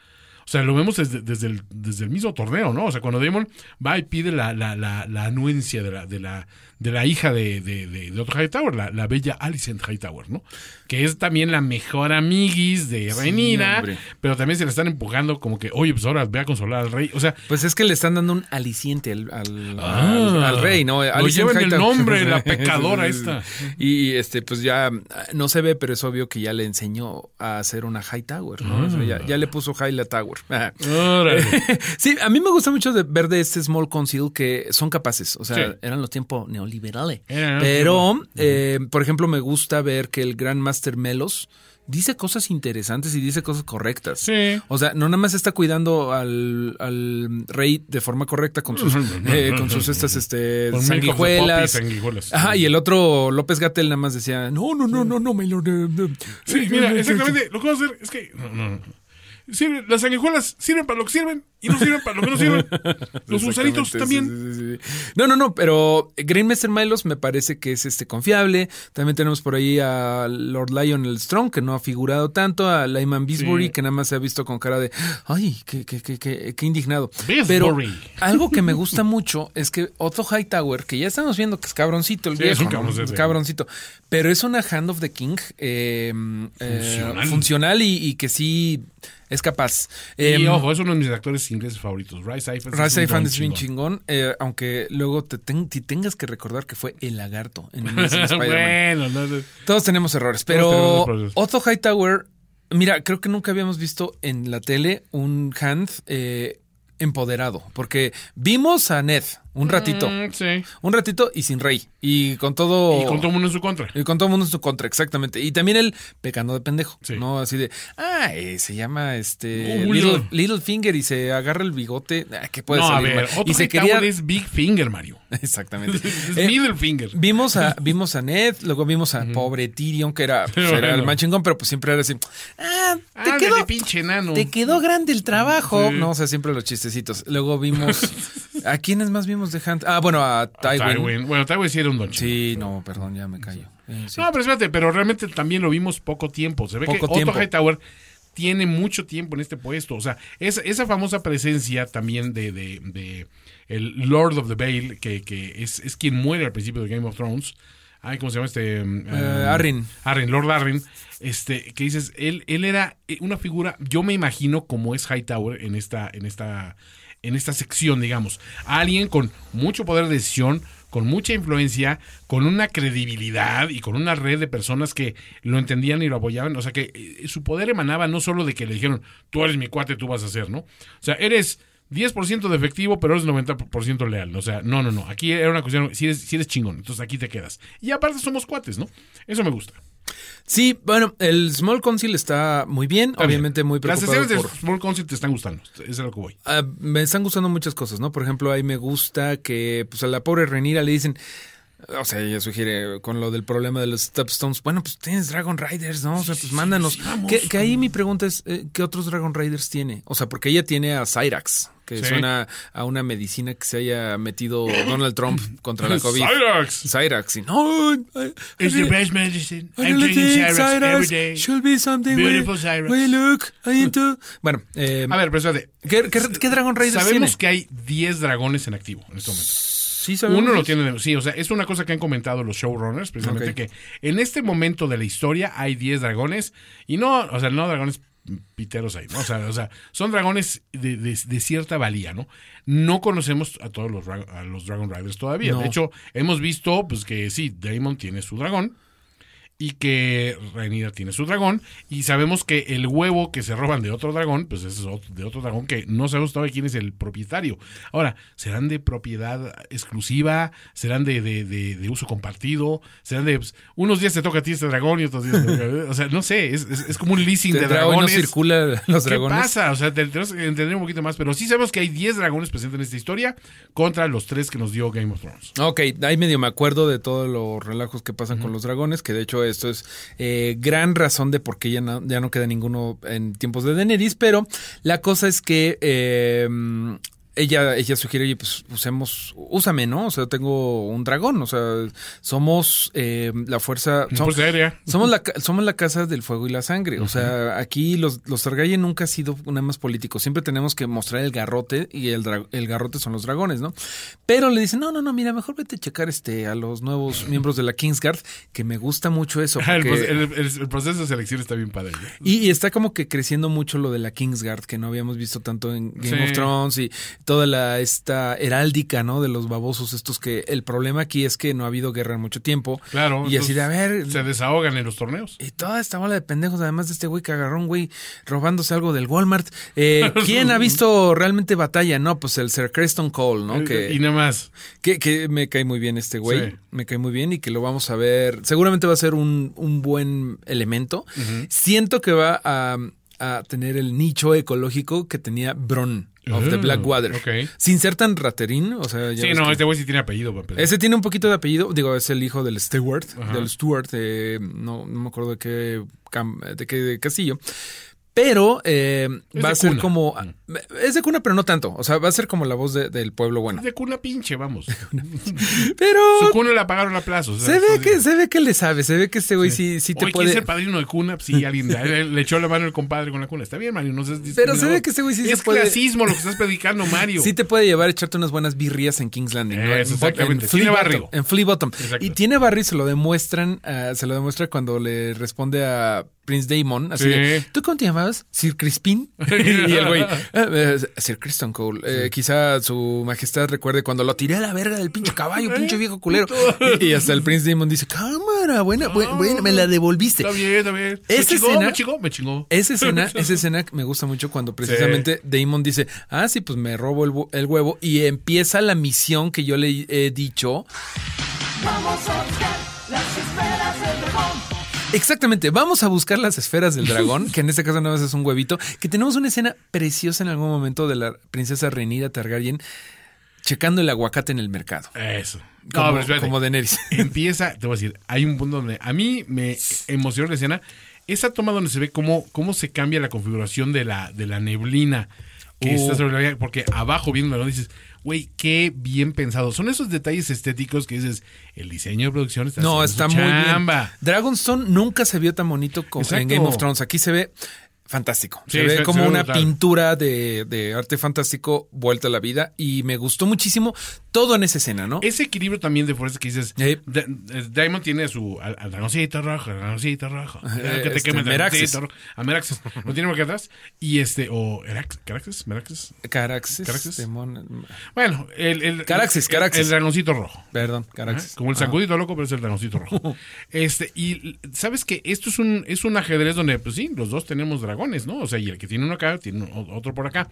o sea, lo vemos desde, desde, el, desde el mismo torneo, ¿no? O sea, cuando Damon va y pide la, la, la, la anuencia de la, de la, de la hija de, de, de, de Otto Hightower, la, la bella Alicent Hightower, ¿no? Que es también la mejor amiguis de Renira, pero también se la están empujando como que, oye, pues ahora ve a consolar al rey. O sea, Pues es que le están dando un aliciente al, al, Ah, al- al rey, ¿no? lo llevan el nombre, la pecadora esta. Y este, pues ya no se ve, pero es obvio que ya le enseñó a hacer una High Tower, ¿no? O sea, ya, ya le puso High la Tower. sí, a mí me gusta mucho de ver de este Small Council que son capaces. O sea, Sí. eran los tiempos neoliberales. Pero, eh, por ejemplo, me gusta ver que el Gran Master Melos dice cosas interesantes y dice cosas correctas. Sí. O sea, no nada más está cuidando al, al rey de forma correcta con sus, eh, con sus estas este, sanguijuelas. Sanguijuelas. Ajá, y el otro López Gatel nada más decía, no, no, no, no, no, me lo... Sí, mira, exactamente. Lo que vamos a hacer es que. No, no, no. Sirven- las sanguijuelas sirven para lo que sirven y no sirven para lo que no sirven. Los gusanitos también. sí, sí, sí. No, no, no, pero Greenmaster Milos me parece que es este confiable. También tenemos por ahí a Lord Lionel Strong, que no ha figurado tanto, a Lyman Bisbury, que nada más se ha visto con cara de ay, qué, qué, qué, qué, qué indignado. Bisbury. Pero algo que me gusta mucho es que Otto Hightower, que ya estamos viendo que es cabroncito el viejo, es. Es cabroncito, pero es una Hand of the King eh, eh, Funcional. funcional y, y que sí es capaz. Y Em, ojo, es uno de mis actores ingleses favoritos. Rice Ifans. Rise un Fan don es bien chingón. eh, aunque luego te, ten- te tengas que recordar que fue el lagarto en bueno, no, no. Todos tenemos errores, tenemos pero errores. Otto Hightower, mira, creo que nunca habíamos visto en la tele un Hand eh, empoderado, porque vimos a Ned un ratito, Mm, sí. un ratito y sin rey, y con todo... Y con todo el mundo en su contra. y con todo el mundo en su contra, exactamente. Y también él pecando de pendejo, Sí. ¿no? Así de, ah, eh, se llama este Oh, Little. Little Finger y se agarra el bigote. Ah, ¿Qué puede no, a salir ver, mal? otro Y se quería... es Big Finger, Mario. Exactamente. Es Eh, middle finger. Vimos a, vimos a Ned, luego vimos a pobre Tyrion, que era, pues, era Bueno. el más chingón, pero pues siempre era así. Ah, te Ándale, quedó, pinche enano. te quedó grande el trabajo. Sí. No, o sea, siempre los chistecitos. Luego vimos. ¿A quiénes más vimos de Hunt? Ah, bueno, a Tywin. Tywin. Bueno, Tywin sí era un don. Sí, no, perdón, ya me callo. Eh, sí. No, pero espérate, pero realmente también lo vimos poco tiempo. Se ve Poco que tiempo. Otto Hightower tiene mucho tiempo en este puesto. O sea, esa, esa famosa presencia también de, de, de el Lord of the Vale, que, que es, es quien muere al principio de Game of Thrones. Ay, ¿cómo se llama este? Um, Eh, Arryn. Arryn, Lord Arryn. Este, que dices, él, él era eh, una figura, yo me imagino como es Hightower en esta, en esta, en esta sección, digamos. Alguien con mucho poder de decisión, con mucha influencia, con una credibilidad y con una red de personas que lo entendían y lo apoyaban. O sea que eh, su poder emanaba no solo de que le dijeron, tú eres mi cuate, tú vas a hacer, ¿no? O sea, eres 10% de efectivo, pero eres 90% leal. O sea, no, no, no. Aquí era una cuestión, si eres, si eres chingón, entonces aquí te quedas. Y aparte somos cuates, ¿no? Eso me gusta. Sí, bueno, el Small Council está muy bien, Está obviamente bien. muy Las preocupado escenas de por... Small Council te están gustando. Es a lo que voy. Ah, me están gustando muchas cosas, ¿no? Por ejemplo, ahí me gusta que pues a la pobre Renira le dicen, o sea, ella sugiere con lo del problema de los Stepstones, bueno, pues tienes Dragon Riders, ¿no? O sea, pues mándanos. sí, que, que ahí mi pregunta es, eh, ¿qué otros Dragon Riders tiene? O sea, porque ella tiene a Cyrax, que Sí. suena a una medicina que se haya metido Donald Trump contra la COVID. Cyrax. Cyrax, no, It's the best medicine. I'm drinking Cyrax every day. should be something Beautiful we, Cyrax. we look into. Bueno, eh, A ver, pero espérate. ¿qué, qué, qué Dragon Raiders Sabemos tiene? que hay 10 dragones en activo en este momento. Sí, sabemos Uno lo eso. tiene, sí, o sea, es una cosa que han comentado los showrunners, precisamente que en este momento de la historia hay 10 dragones y no, o sea, no dragones piteros ahí, ¿no? O sea, o sea son dragones de, de- de cierta valía, ¿no? No conocemos a todos los, a los Dragon Riders todavía. No. De hecho, hemos visto, pues que sí, Daemon tiene su dragón y que Rhaenyra tiene su dragón y sabemos que el huevo que se roban de otro dragón, pues es de otro dragón que no sabemos todavía quién es el propietario. Ahora, ¿serán de propiedad exclusiva? ¿Serán de, de, de- de uso compartido? ¿Serán de pues, unos días te toca a ti este dragón y otros días te toca- O sea, no sé, es, es- es como un leasing de hoy no dragones. circula los ¿Qué dragones. pasa? O sea, te- tenemos que entender un poquito más, pero sí sabemos que hay 10 dragones presentes en esta historia contra los 3 que nos dio Game of Thrones. Ok, ahí medio me acuerdo de todos los relajos que pasan con los dragones, que de hecho esto es eh, gran razón de por qué ya no, queda ninguno en tiempos de Daenerys, pero la cosa es que eh, ella, ella sugiere, oye, pues usemos, úsame, ¿no? O sea, tengo un dragón, o sea, somos eh, la fuerza... som- Fuerza aérea. somos la, somos la casa del fuego y la sangre. O sea, aquí los, los Targaryen nunca ha sido nada más políticos. Siempre tenemos que mostrar el garrote y el, el garrote son los dragones, ¿no? Pero le dicen, no, no, no, mira, mejor vete a checar este, a los nuevos miembros de la Kingsguard, que me gusta mucho eso. Ah, el, porque- el- el- el proceso de selección está bien padre. y, y está como que creciendo mucho lo de la Kingsguard, que no habíamos visto tanto en Game Sí. of Thrones y toda la esta heráldica, ¿no? De los babosos estos que el problema aquí es que no ha habido guerra en mucho tiempo. Claro. Y así de, a ver, Se desahogan en los torneos. y toda esta bola de pendejos, además de este güey que agarró un güey robándose algo del Walmart. Eh, ¿Quién ha visto realmente batalla? No, pues el Sir Creston Cole, ¿no? Y Que, nada más. que, que me cae muy bien este güey. Sí. Me cae muy bien y que lo vamos a ver. Seguramente va a ser un, un buen elemento. Siento que va a, a tener el nicho ecológico que tenía Bron of the Ah, Blackwater. ok. Sin ser tan raterín, o sea, ya Sí, no, este güey sí tiene apellido. para empezar. ese tiene un poquito de apellido, digo, es el hijo del Stewart, Ajá. del Stewart, eh, no, no me acuerdo de qué, de qué castillo. Pero eh, Es va a ser cuna. como. Mm. Es de cuna, pero no tanto. O sea, va a ser como la voz de- del pueblo bueno. De cuna pinche, vamos. Pero Su cuna la pagaron a plazo. o sea, se ve que, se ve que le sabe, se ve que este güey sí, sí te ¿quién puede. es el padrino de cuna? Pues Sí, alguien le, le echó la mano el compadre con la cuna. Está bien, Mario, no seas Pero se ve que este güey sí se Es puede- clasismo lo que estás predicando, Mario. Sí te puede llevar a echarte unas buenas birrias en King's Landing. ¿no? Eso, Bot- exactamente. En Tiene barrio. En Flea Bottom. Exacto. Y tiene barrio y se lo demuestran, ah, se lo demuestra cuando le responde a Prince Damon. Así Sí. de, ¿tú cómo te llamabas? Sir Crispin. y el güey, "Ah, eh, Sir Criston Cole. Eh, quizá su majestad recuerde cuando lo tiré a la verga del pinche caballo, pinche viejo culero. y, y hasta el Prince Damon dice, cámara, buena, buena, buena, me la devolviste. Está bien, está bien. ¿Me Esa chingó? escena- ¿Me chingó? Me chingó. Esa escena, esa escena me gusta mucho cuando precisamente Damon dice, ah, sí, pues me robo el, hu- el huevo y empieza la misión que yo le he dicho. Vamos a buscar las esferas. Exactamente, vamos a buscar las esferas del dragón, que en este caso nada más es un huevito, que tenemos una escena preciosa en algún momento de la princesa Renira Targaryen checando el aguacate en el mercado. Eso. Como, no, pero espérate. como Daenerys. Empieza, te voy a decir, hay un punto donde a mí me emocionó la escena. Esa toma donde se ve cómo, cómo se cambia la configuración de la, de la neblina que Uh. está sobre la porque abajo viendo dices, güey, qué bien pensado. Son esos detalles estéticos que dices, el diseño de producción está No, está muy bien. chamba. Dragonstone nunca se vio tan bonito como en. Game of Thrones. Aquí se ve fantástico. Sí, se ve como se ve una brutal. pintura de, de arte fantástico vuelta a la vida y me gustó muchísimo todo en esa escena, ¿no? Ese equilibrio también de fuerza que dices, Sí. Da- Diamond tiene a su al, al dragoncito rojo, al dragoncito rojo, Eh, que te este, el Meraxes. rojo. a Meraxes, lo tiene por aquí atrás, y este, o Erax, Caraxes, Meraxes, Caraxes. Caraxes. demon- bueno, el, el Caraxes, el- Caraxes. el dragoncito rojo. Perdón, Ajá, Caraxes. Como el sacudito loco, pero es el dragoncito rojo. este, y sabes que esto es un, es un ajedrez donde, pues sí, los dos tenemos dragones, ¿no? O sea, y el que tiene uno acá, tiene otro por acá.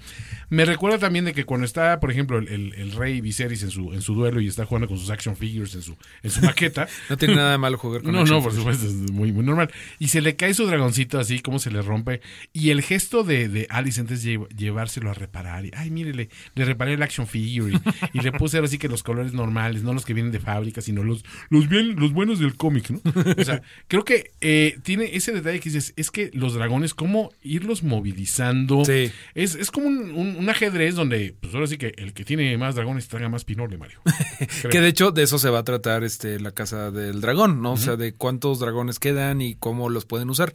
Me recuerda también de que cuando está, por ejemplo, el, el- el rey Viserys en su, en su duelo y está jugando con sus action figures en su, en su maqueta. No tiene nada de malo jugar con No, no, por supuesto, es muy, muy normal. Y se le cae su dragoncito así, como se le rompe. Y el gesto de, de Alice antes de lle- llevárselo a reparar. Y, Ay, mire, le, le reparé el action figure. Y, y le puse ahora sí que los colores normales, no los que vienen de fábrica, sino los, los, bien, los buenos del cómic, ¿no? O sea, creo que eh, tiene ese detalle que dices, es que los dragones, cómo irlos movilizando. Sí. Es, es como un, un- un ajedrez donde, pues ahora sí que el que tiene más dragones traga más pinole, Mario. Que de hecho de eso se va a tratar este la casa del dragón, ¿no? O sea, de cuántos dragones quedan y cómo los pueden usar.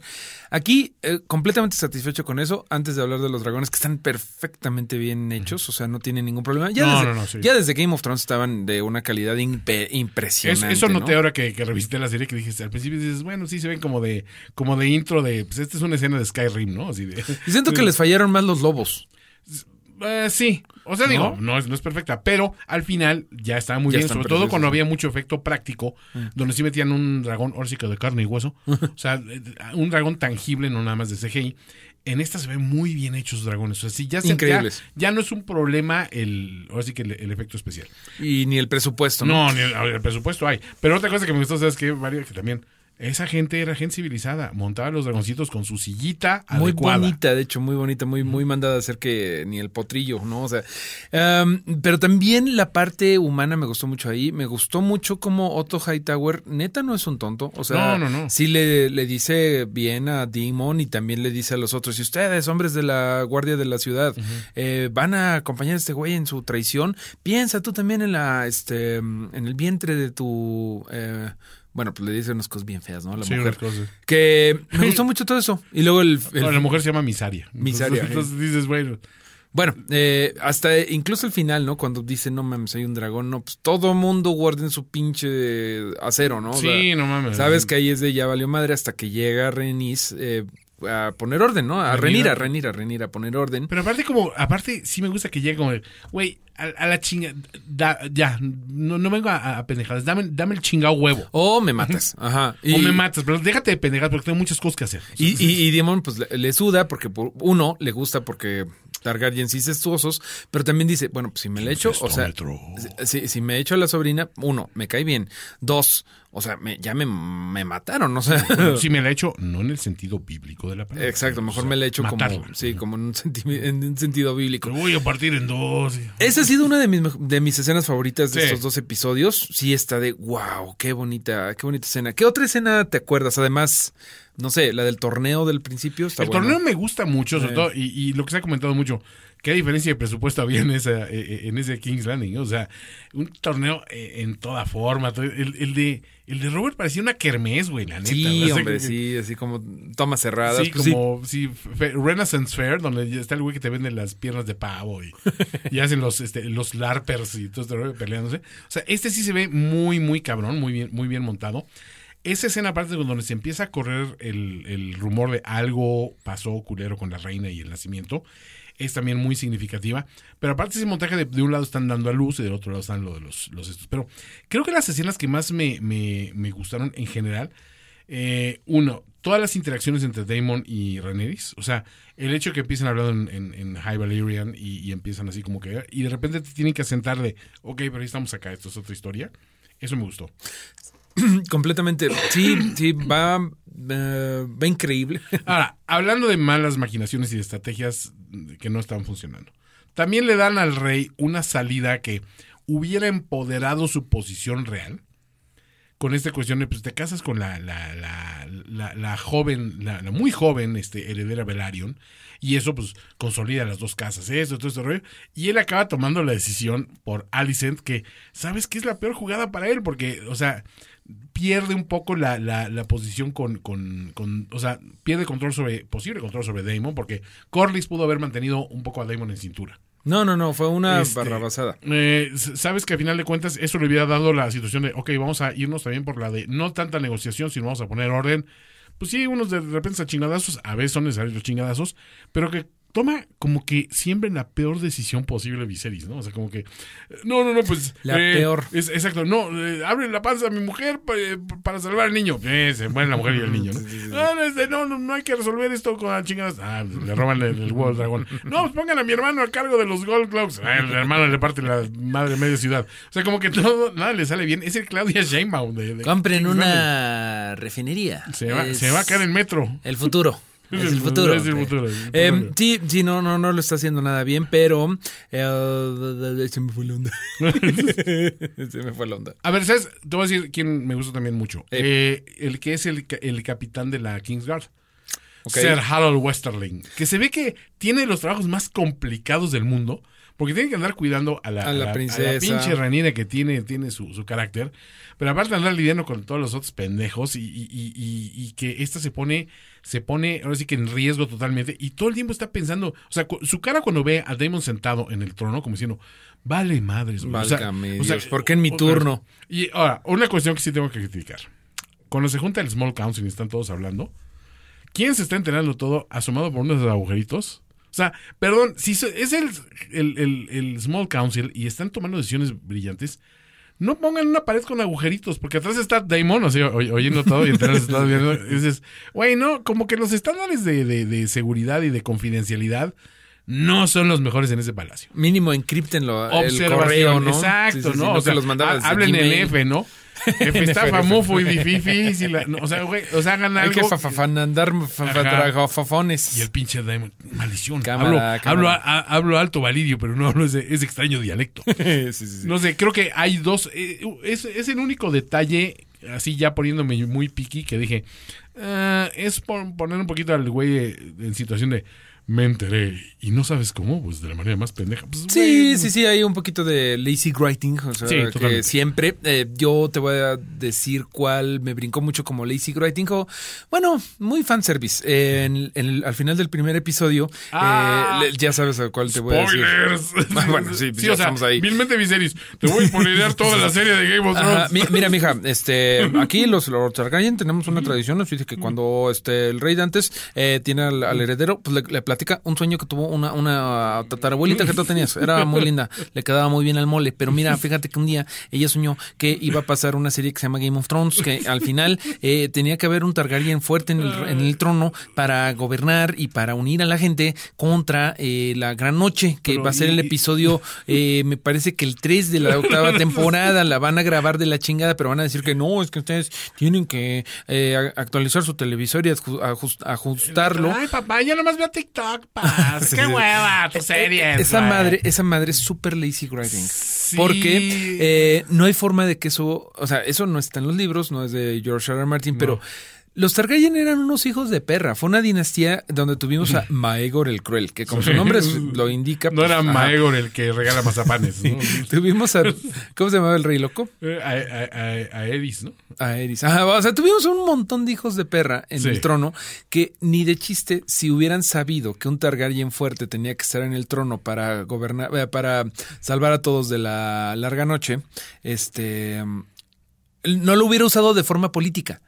Aquí, eh, completamente satisfecho con eso, antes de hablar de los dragones que están perfectamente bien hechos, o sea, no tienen ningún problema. Ya, No, desde, no, no, sí. ya desde Game of Thrones estaban de una calidad impe- Es- impresionante. eso noté ¿no? ahora que, que revisité la serie que dijiste al principio dices, bueno, sí se ven como de como de intro de pues esta es una escena de Skyrim, ¿no? Así de Y siento que les fallaron más los lobos. Eh, sí, o sea, digo, no es, no es perfecta, pero al final ya estaba muy Ya bien, sobre todo cuando había mucho efecto práctico, donde sí metían un dragón órsico de carne y hueso, o sea, un dragón tangible, no nada más de CGI. En esta se ven muy bien hechos dragones, o sea, sí, ya, se, Increíbles. ya no es un problema el, ahora sí que el, el efecto especial. Y ni el presupuesto, ¿no? No, ni el, el presupuesto hay. Pero otra cosa que me gustó, ¿sabes qué, Mario? Que también esa gente era gente civilizada, montaba los dragoncitos con su sillita Muy adecuada. bonita, de hecho, muy bonita, muy, muy mandada a hacer que ni el potrillo, ¿no? O sea, um, pero también la parte humana me gustó mucho ahí. Me gustó mucho como Otto Hightower, neta, no es un tonto. O sea, No, no, no. sí le, le dice bien a Demon y también le dice a los otros: si ustedes, hombres de la Guardia de la Ciudad, eh, van a acompañar a este güey en su traición, piensa tú también en la, este, en el vientre de tu. eh, bueno, pues le dice unas cosas bien feas, ¿no? La Sí, mujer. unas cosas. Que me gustó mucho todo eso. Y luego el, el- No, la mujer se llama Misaria. Misaria, Entonces, entonces dices, bueno, Bueno, eh, hasta incluso el final, ¿no? Cuando dice, no mames, hay un dragón, no, pues todo mundo guarden su pinche acero, ¿no? O sí, sea, no mames. Sabes que ahí es de ya valió madre hasta que llega Renis eh, a poner orden, ¿no? A. Renir, a Renir, a Renir, a poner orden. Pero aparte como, aparte sí me gusta que llegue como, güey, a, a la chinga, da- ya, no, no vengo a, a pendejadas, dame, dame el chingado huevo. O me matas, ajá. Y, o me matas, pero déjate de pendejadas porque tengo muchas cosas que hacer. Y, y, y Demon, pues le, le suda porque, por, uno, le gusta porque Targaryen sí cestuosos, pero también dice, bueno, pues si me le echo, o sea, si, si me echo a la sobrina, uno, me cae bien. Dos, o sea, me, ya me, me mataron, o sea. Si me la he hecho, no en el sentido bíblico de la palabra. Exacto, mejor O sea, me le echo como, matarla. sí, como en un, senti- en un sentido bíblico. Te voy a partir en dos. Esa ha sido una de mis, de mis escenas favoritas de Sí. estos dos episodios. Sí, está de wow, qué bonita, qué bonita escena. ¿Qué otra escena te acuerdas? Además, no sé, la del torneo del principio está el buena. torneo me gusta mucho, sobre Eh. todo, y, y lo que se ha comentado mucho, qué diferencia de presupuesto había en, esa, eh, eh, en ese King's Landing. ¿eh? O sea, un torneo en toda forma. El, el de, el de Robert parecía una kermés, güey, la neta. Sí, O sea, hombre, que- sí, así como tomas cerradas. Sí, pues como sí, Renaissance Fair, donde está el güey que te vende las piernas de pavo y, y hacen los, este, los larpers y todo este rollo peleándose. O sea, este sí se ve muy, muy cabrón, muy bien, muy bien montado. Esa escena, aparte de donde se empieza a correr el, el rumor de algo pasó culero con la reina y el nacimiento, es también muy significativa. Pero aparte ese montaje de, de un lado están dando a luz y del otro lado están lo de los, los estos. Pero creo que las escenas que más me, me, me gustaron en general eh, uno, todas las interacciones entre Damon y Rhaenyra, o sea, el hecho que empiezan hablando en, en, en High Valyrian y, y empiezan así como que, y de repente te tienen que asentar de, ok, pero ahí estamos acá, esto es otra historia, eso me gustó. Completamente. Sí, sí, va, eh, va increíble. Ahora, hablando de malas maquinaciones y estrategias que no están funcionando, también le dan al rey una salida que hubiera empoderado su posición real. Con esta cuestión de, pues te casas con la, la, la, la, joven, la, la muy joven este, heredera Velaryon, y eso pues consolida las dos casas, eso, todo este rollo. Y él acaba tomando la decisión por Alicent, que sabes que es la peor jugada para él, porque, o sea, pierde un poco la, la, la posición con, con, con, o sea, pierde control sobre, posible control sobre Daemon, porque Corlys pudo haber mantenido un poco a Daemon en cintura. No, no, no, fue una Este, barrabasada. eh, sabes que al final de cuentas eso le hubiera dado la situación de, ok, vamos a irnos también por la de no tanta negociación, sino vamos a poner orden. Pues sí, unos de repente a chingadazos, a veces son necesarios los chingadazos, pero que toma como que siempre la peor decisión posible Viserys, ¿no? O sea, como que, eh, no, no, no, pues... La peor. es- exacto, no, eh, abre la panza a mi mujer pa- eh, para salvar al niño. Eh, se muere la mujer y el niño, ¿no? No, no, este, no, no, no hay que resolver esto con chingadas. Ah, le roban el, el huevo al dragón. No, pues pongan a mi hermano a cargo de los Gold Globes. Ah, el hermano le parte la madre media ciudad. O sea, como que todo, nada le sale bien. Es el Claudia Sheinbaum de, de Compren una refinería. Se va, Es se va a caer en metro. El futuro. Es el futuro. Es el futuro, es el Eh, futuro. sí, sí, no, no, no lo está haciendo nada bien, pero eh, se me fue la onda. se me fue la onda. A ver, ¿sabes? Te voy a decir quién me gusta también mucho. Eh, el que es el, el capitán de la Kingsguard. Ok. Sir Harold Westerling. Que se ve que tiene los trabajos más complicados del mundo. Porque tiene que andar cuidando a la, A la princesa. pinche Rhaenyra que tiene, tiene su, su carácter. Pero aparte andar lidiando con todos los otros pendejos y, y- y- y- que esta se pone, se pone, ahora sí que en riesgo totalmente. Y todo el tiempo está pensando, o sea, su cara cuando ve a Damon sentado en el trono, como diciendo, vale madres, güey". O sea, Válgame o sea, Dios, ¿por qué en mi turno? Y ahora, una cuestión que sí tengo que criticar. Cuando se junta el Small Council y están todos hablando, ¿quién se está enterando todo asomado por unos agujeritos? O sea, perdón, si es el, el, el- el Small Council y están tomando decisiones brillantes, no pongan una pared con agujeritos, porque atrás está Damon, o sea, oy- oyendo todo y atrás viendo. y dices, güey, no, como que los estándares de, de- de seguridad y de confidencialidad no son los mejores en ese palacio. Mínimo encriptenlo el correo, ¿no? exacto, Sí, sí, sí, ¿no? o sea, los hablen en Gmail. F, ¿no? Está F, famufo y difícil. o sea, güey, o sea, hagan Hay algo. que fafafanandar fafafafones. Y el pinche Diamond, maldición. Cámara, hablo, cámara. hablo, a- hablo alto validio, pero no hablo ese, ese extraño dialecto. sí, sí, sí. No sé, creo que hay dos. eh, es, es el único detalle, así ya poniéndome muy piqui, que dije. ah, es por poner un poquito al güey eh, en situación de. Me enteré. Y no sabes cómo, pues de la manera más pendeja. Pues, Sí, sí, sí, hay un poquito de lazy writing, o sea, Sí, que totalmente. siempre eh, yo te voy a decir cuál me brincó mucho como lazy writing o, bueno, muy fanservice. Eh, en, en el- al final del primer episodio, Ah. eh, le- ya sabes a cuál te voy a decir. Spoilers. Bueno, sí, pues ya o sea, estamos ahí. Vilmente Viserys. Te voy a spoilear toda la serie de Game of Ajá, Thrones. mi- mira, mija, este, aquí los, los Targaryen tenemos una tradición, nos dice que cuando este el rey Dantes eh, tiene al, al heredero, pues le, le platica un sueño que tuvo una, una tatarabuelita que tú tenías, era muy linda, le quedaba muy bien al mole, pero mira, fíjate que un día ella soñó que iba a pasar una serie que se llama Game of Thrones, que al final eh, tenía que haber un Targaryen fuerte en el, en el trono para gobernar y para unir a la gente contra eh, la Gran Noche, que Pero, va a ser el episodio, eh, me parece que el 3 de la octava temporada la van a grabar de la chingada, pero van a decir que no, es que ustedes tienen que eh, actualizar su televisor y ajustarlo. Ay, papá, yo nomás veo TikTok, paz. Sí, Qué sí. hueva, tus series. Esa güey. madre, esa madre es super lazy writing. Sí. Porque eh, no hay forma de que eso, o sea, eso no está en los libros, no es de George R. R. Martin, pero los Targaryen eran unos hijos de perra. Fue una dinastía donde tuvimos a Maegor el Cruel, que como su nombre lo indica. No pues, era ajá. Maegor el que regala mazapanes, ¿no? Tuvimos a, ¿cómo se llamaba el rey loco? Eh, a, a- a- a Eris, ¿no? A Eris. Ajá, o sea, tuvimos un montón de hijos de perra en Sí. el trono que ni de chiste, si hubieran sabido que un Targaryen fuerte tenía que estar en el trono para gobernar, eh, para salvar a todos de la larga noche, este no lo hubiera usado de forma política.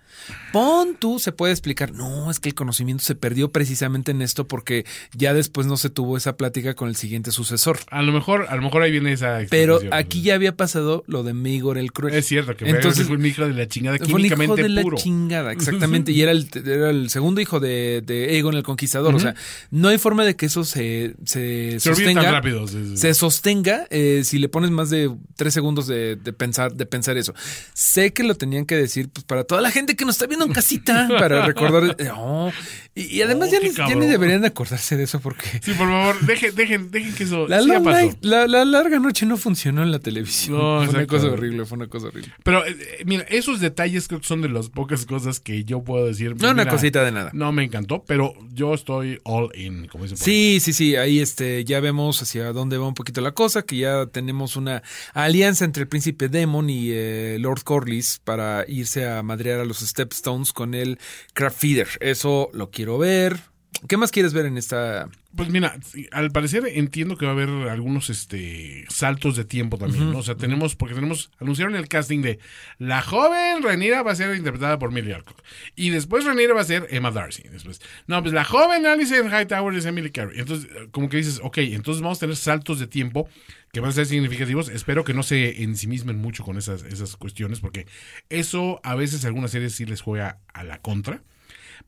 Pon tú, se puede explicar. No, es que el conocimiento se perdió precisamente en esto porque ya después no se tuvo esa plática con el siguiente sucesor. A lo mejor, a lo mejor ahí viene esa Pero aquí ya había pasado lo de Maegor el Cruel. Es cierto que Entonces, fue un hijo de la chingada fue un hijo químicamente de la puro. chingada, exactamente. Y era el, era el segundo hijo de, de Aegon el Conquistador. O sea, no hay forma de que eso se, se, Se sostenga. tan rápido. sí, sí. Se sostenga eh, si le pones más de tres segundos de, de pensar, de pensar eso. Sé que lo tenían que decir pues, para toda la gente que nos está viendo en casita, para recordar. eh, oh. y, y además Oh, ya, ya ni deberían de acordarse de eso porque Sí, por favor, dejen, dejen, dejen que eso la, sí ya long pasó. night- la- la larga noche no funcionó en la televisión. No, fue una cosa horrible, fue una cosa horrible. Pero eh, eh, mira, esos detalles creo que son de las pocas cosas que yo puedo decir. No, una cosita de nada. No me encantó, pero yo estoy all in, como dicen. Sí, sí, sí, ahí este, ya vemos hacia dónde va un poquito la cosa, que ya tenemos una alianza entre el príncipe Demon y eh, Lord Corlys para irse a madrear a los Stepstones con el Craft Feeder. Eso lo quiero ver. ¿Qué más quieres ver en esta? Pues mira, al parecer entiendo que va a haber algunos este saltos de tiempo también, ¿no? O sea, tenemos, porque tenemos, anunciaron el casting de la joven Rhaenyra va a ser interpretada por Millie Alcock. Y después Rhaenyra va a ser Emma Darcy. Después, no, pues la joven Alice en Hightower es Emily Carey. Entonces, eh, como que dices, ok, entonces vamos a tener saltos de tiempo que van a ser significativos. Espero que no se ensimismen mucho con esas, esas cuestiones, porque eso a veces a algunas series sí les juega a la contra.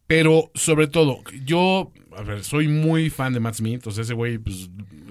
Pero sobre todo, yo, a ver, soy muy fan de Matt Smith. O sea, ese güey, pues,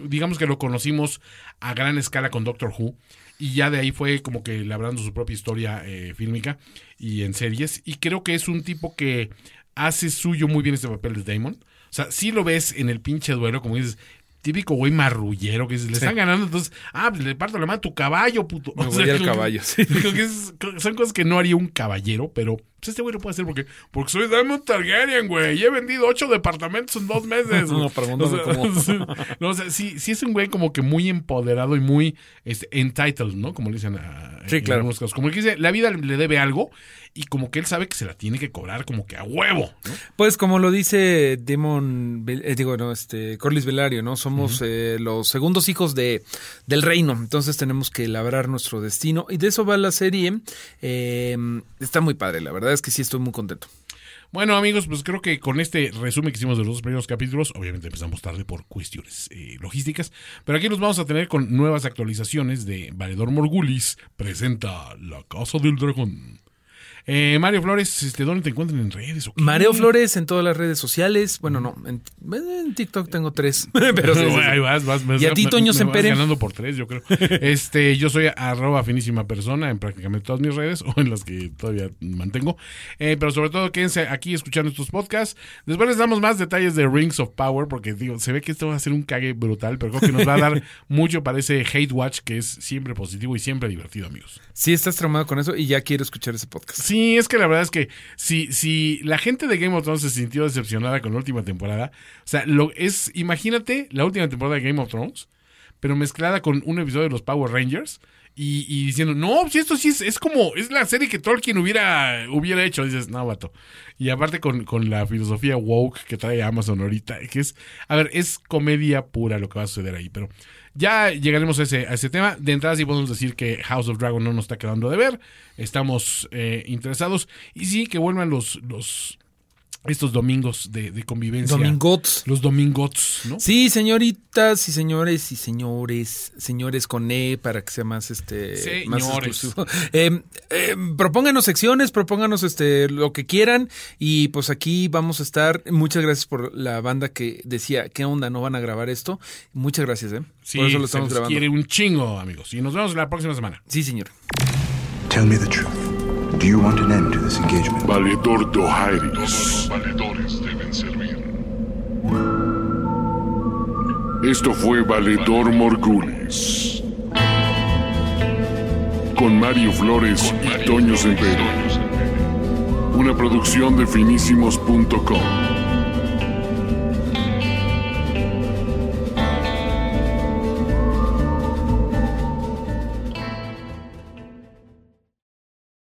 digamos que lo conocimos a gran escala con Doctor Who. Y ya de ahí fue como que labrando su propia historia eh, fílmica y en series. Y creo que es un tipo que hace suyo muy bien este papel de Damon. O sea, sí lo ves en el pinche duelo, como dices, típico güey marrullero que dices, le están ganando, entonces, ah, pues le parto la mano a tu caballo, puto. Me O voy sea, al caballo, sí. creo que es- creo que son cosas que no haría un caballero, pero pues este güey lo puede hacer porque, porque soy Diamond Targaryen, güey, y he vendido ocho departamentos en dos meses. No, pregúntame O sea, cómo. no, o sea, sí, sí es un güey como que muy empoderado y muy este, entitled, ¿no? Como le dicen a, Sí, en claro. algunos casos. Como que dice, la vida le debe algo y como que él sabe que se la tiene que cobrar como que a huevo, ¿no? Pues como lo dice Demon, eh, digo, no, este, Corlys Velario, ¿no? Somos eh, los segundos hijos de, del reino, entonces tenemos que labrar nuestro destino y de eso va la serie. Eh, está muy padre, la verdad es que sí estoy muy contento. Bueno, amigos, pues creo que con este resumen que hicimos de los dos primeros capítulos, obviamente empezamos tarde por cuestiones eh, logísticas, pero aquí nos vamos a tener con nuevas actualizaciones de Valedor Morgulis presenta La Casa del Dragón. Eh, Mario Flores, este, ¿dónde te encuentran en redes? o qué? Mareo Flores en todas las redes sociales. Bueno, no, en, en TikTok tengo tres. Pero sí, sí, sí. Ahí vas, vas, me- Y a ti, Toño Sempere. ganando por tres, yo creo. Este, yo soy arroba finísima persona en prácticamente todas mis redes o en las que todavía mantengo. Eh, pero sobre todo quédense aquí escuchando estos podcasts. Después les damos más detalles de Rings of Power porque digo, se ve que esto va a ser un cague brutal, pero creo que nos va a dar mucho para ese hate watch que es siempre positivo y siempre divertido, amigos. Sí, estás traumado con eso y ya quiero escuchar ese podcast. Sí, es que la verdad es que si, si la gente de Game of Thrones se sintió decepcionada con la última temporada, o sea, lo es, imagínate la última temporada de Game of Thrones, pero mezclada con un episodio de los Power Rangers y, y diciendo, no, si esto sí es, como, es la serie que Tolkien hubiera, hubiera hecho, dices, no, vato. Y aparte con, con la filosofía woke que trae Amazon ahorita, que es, a ver, es comedia pura lo que va a suceder ahí, pero ya llegaremos a ese, a ese tema. De entrada sí podemos decir que House of Dragon no nos está quedando de ver. Estamos eh, interesados. Y sí, que vuelvan los, los estos domingos de, de convivencia. Domingots. Los domingots, ¿no? Sí, señoritas y señores y señores, señores con E para que sea más este más Señores. exclusivo. Eh, eh, propónganos secciones, propónganos este lo que quieran y pues aquí vamos a estar. Muchas gracias por la banda que decía, ¿qué onda? ¿No van a grabar esto? Muchas gracias, ¿eh? Sí, por eso lo se estamos les grabando. quiere un chingo, amigos. Y nos vemos la próxima semana. Sí, señor. Tell me the truth. Do you want an end to this engagement? Valedor Dohairis. Los valedores deben servir. Esto fue Valedor Morgulis. Con Mario Flores y Toño Sempere. Una producción de finísimos.com.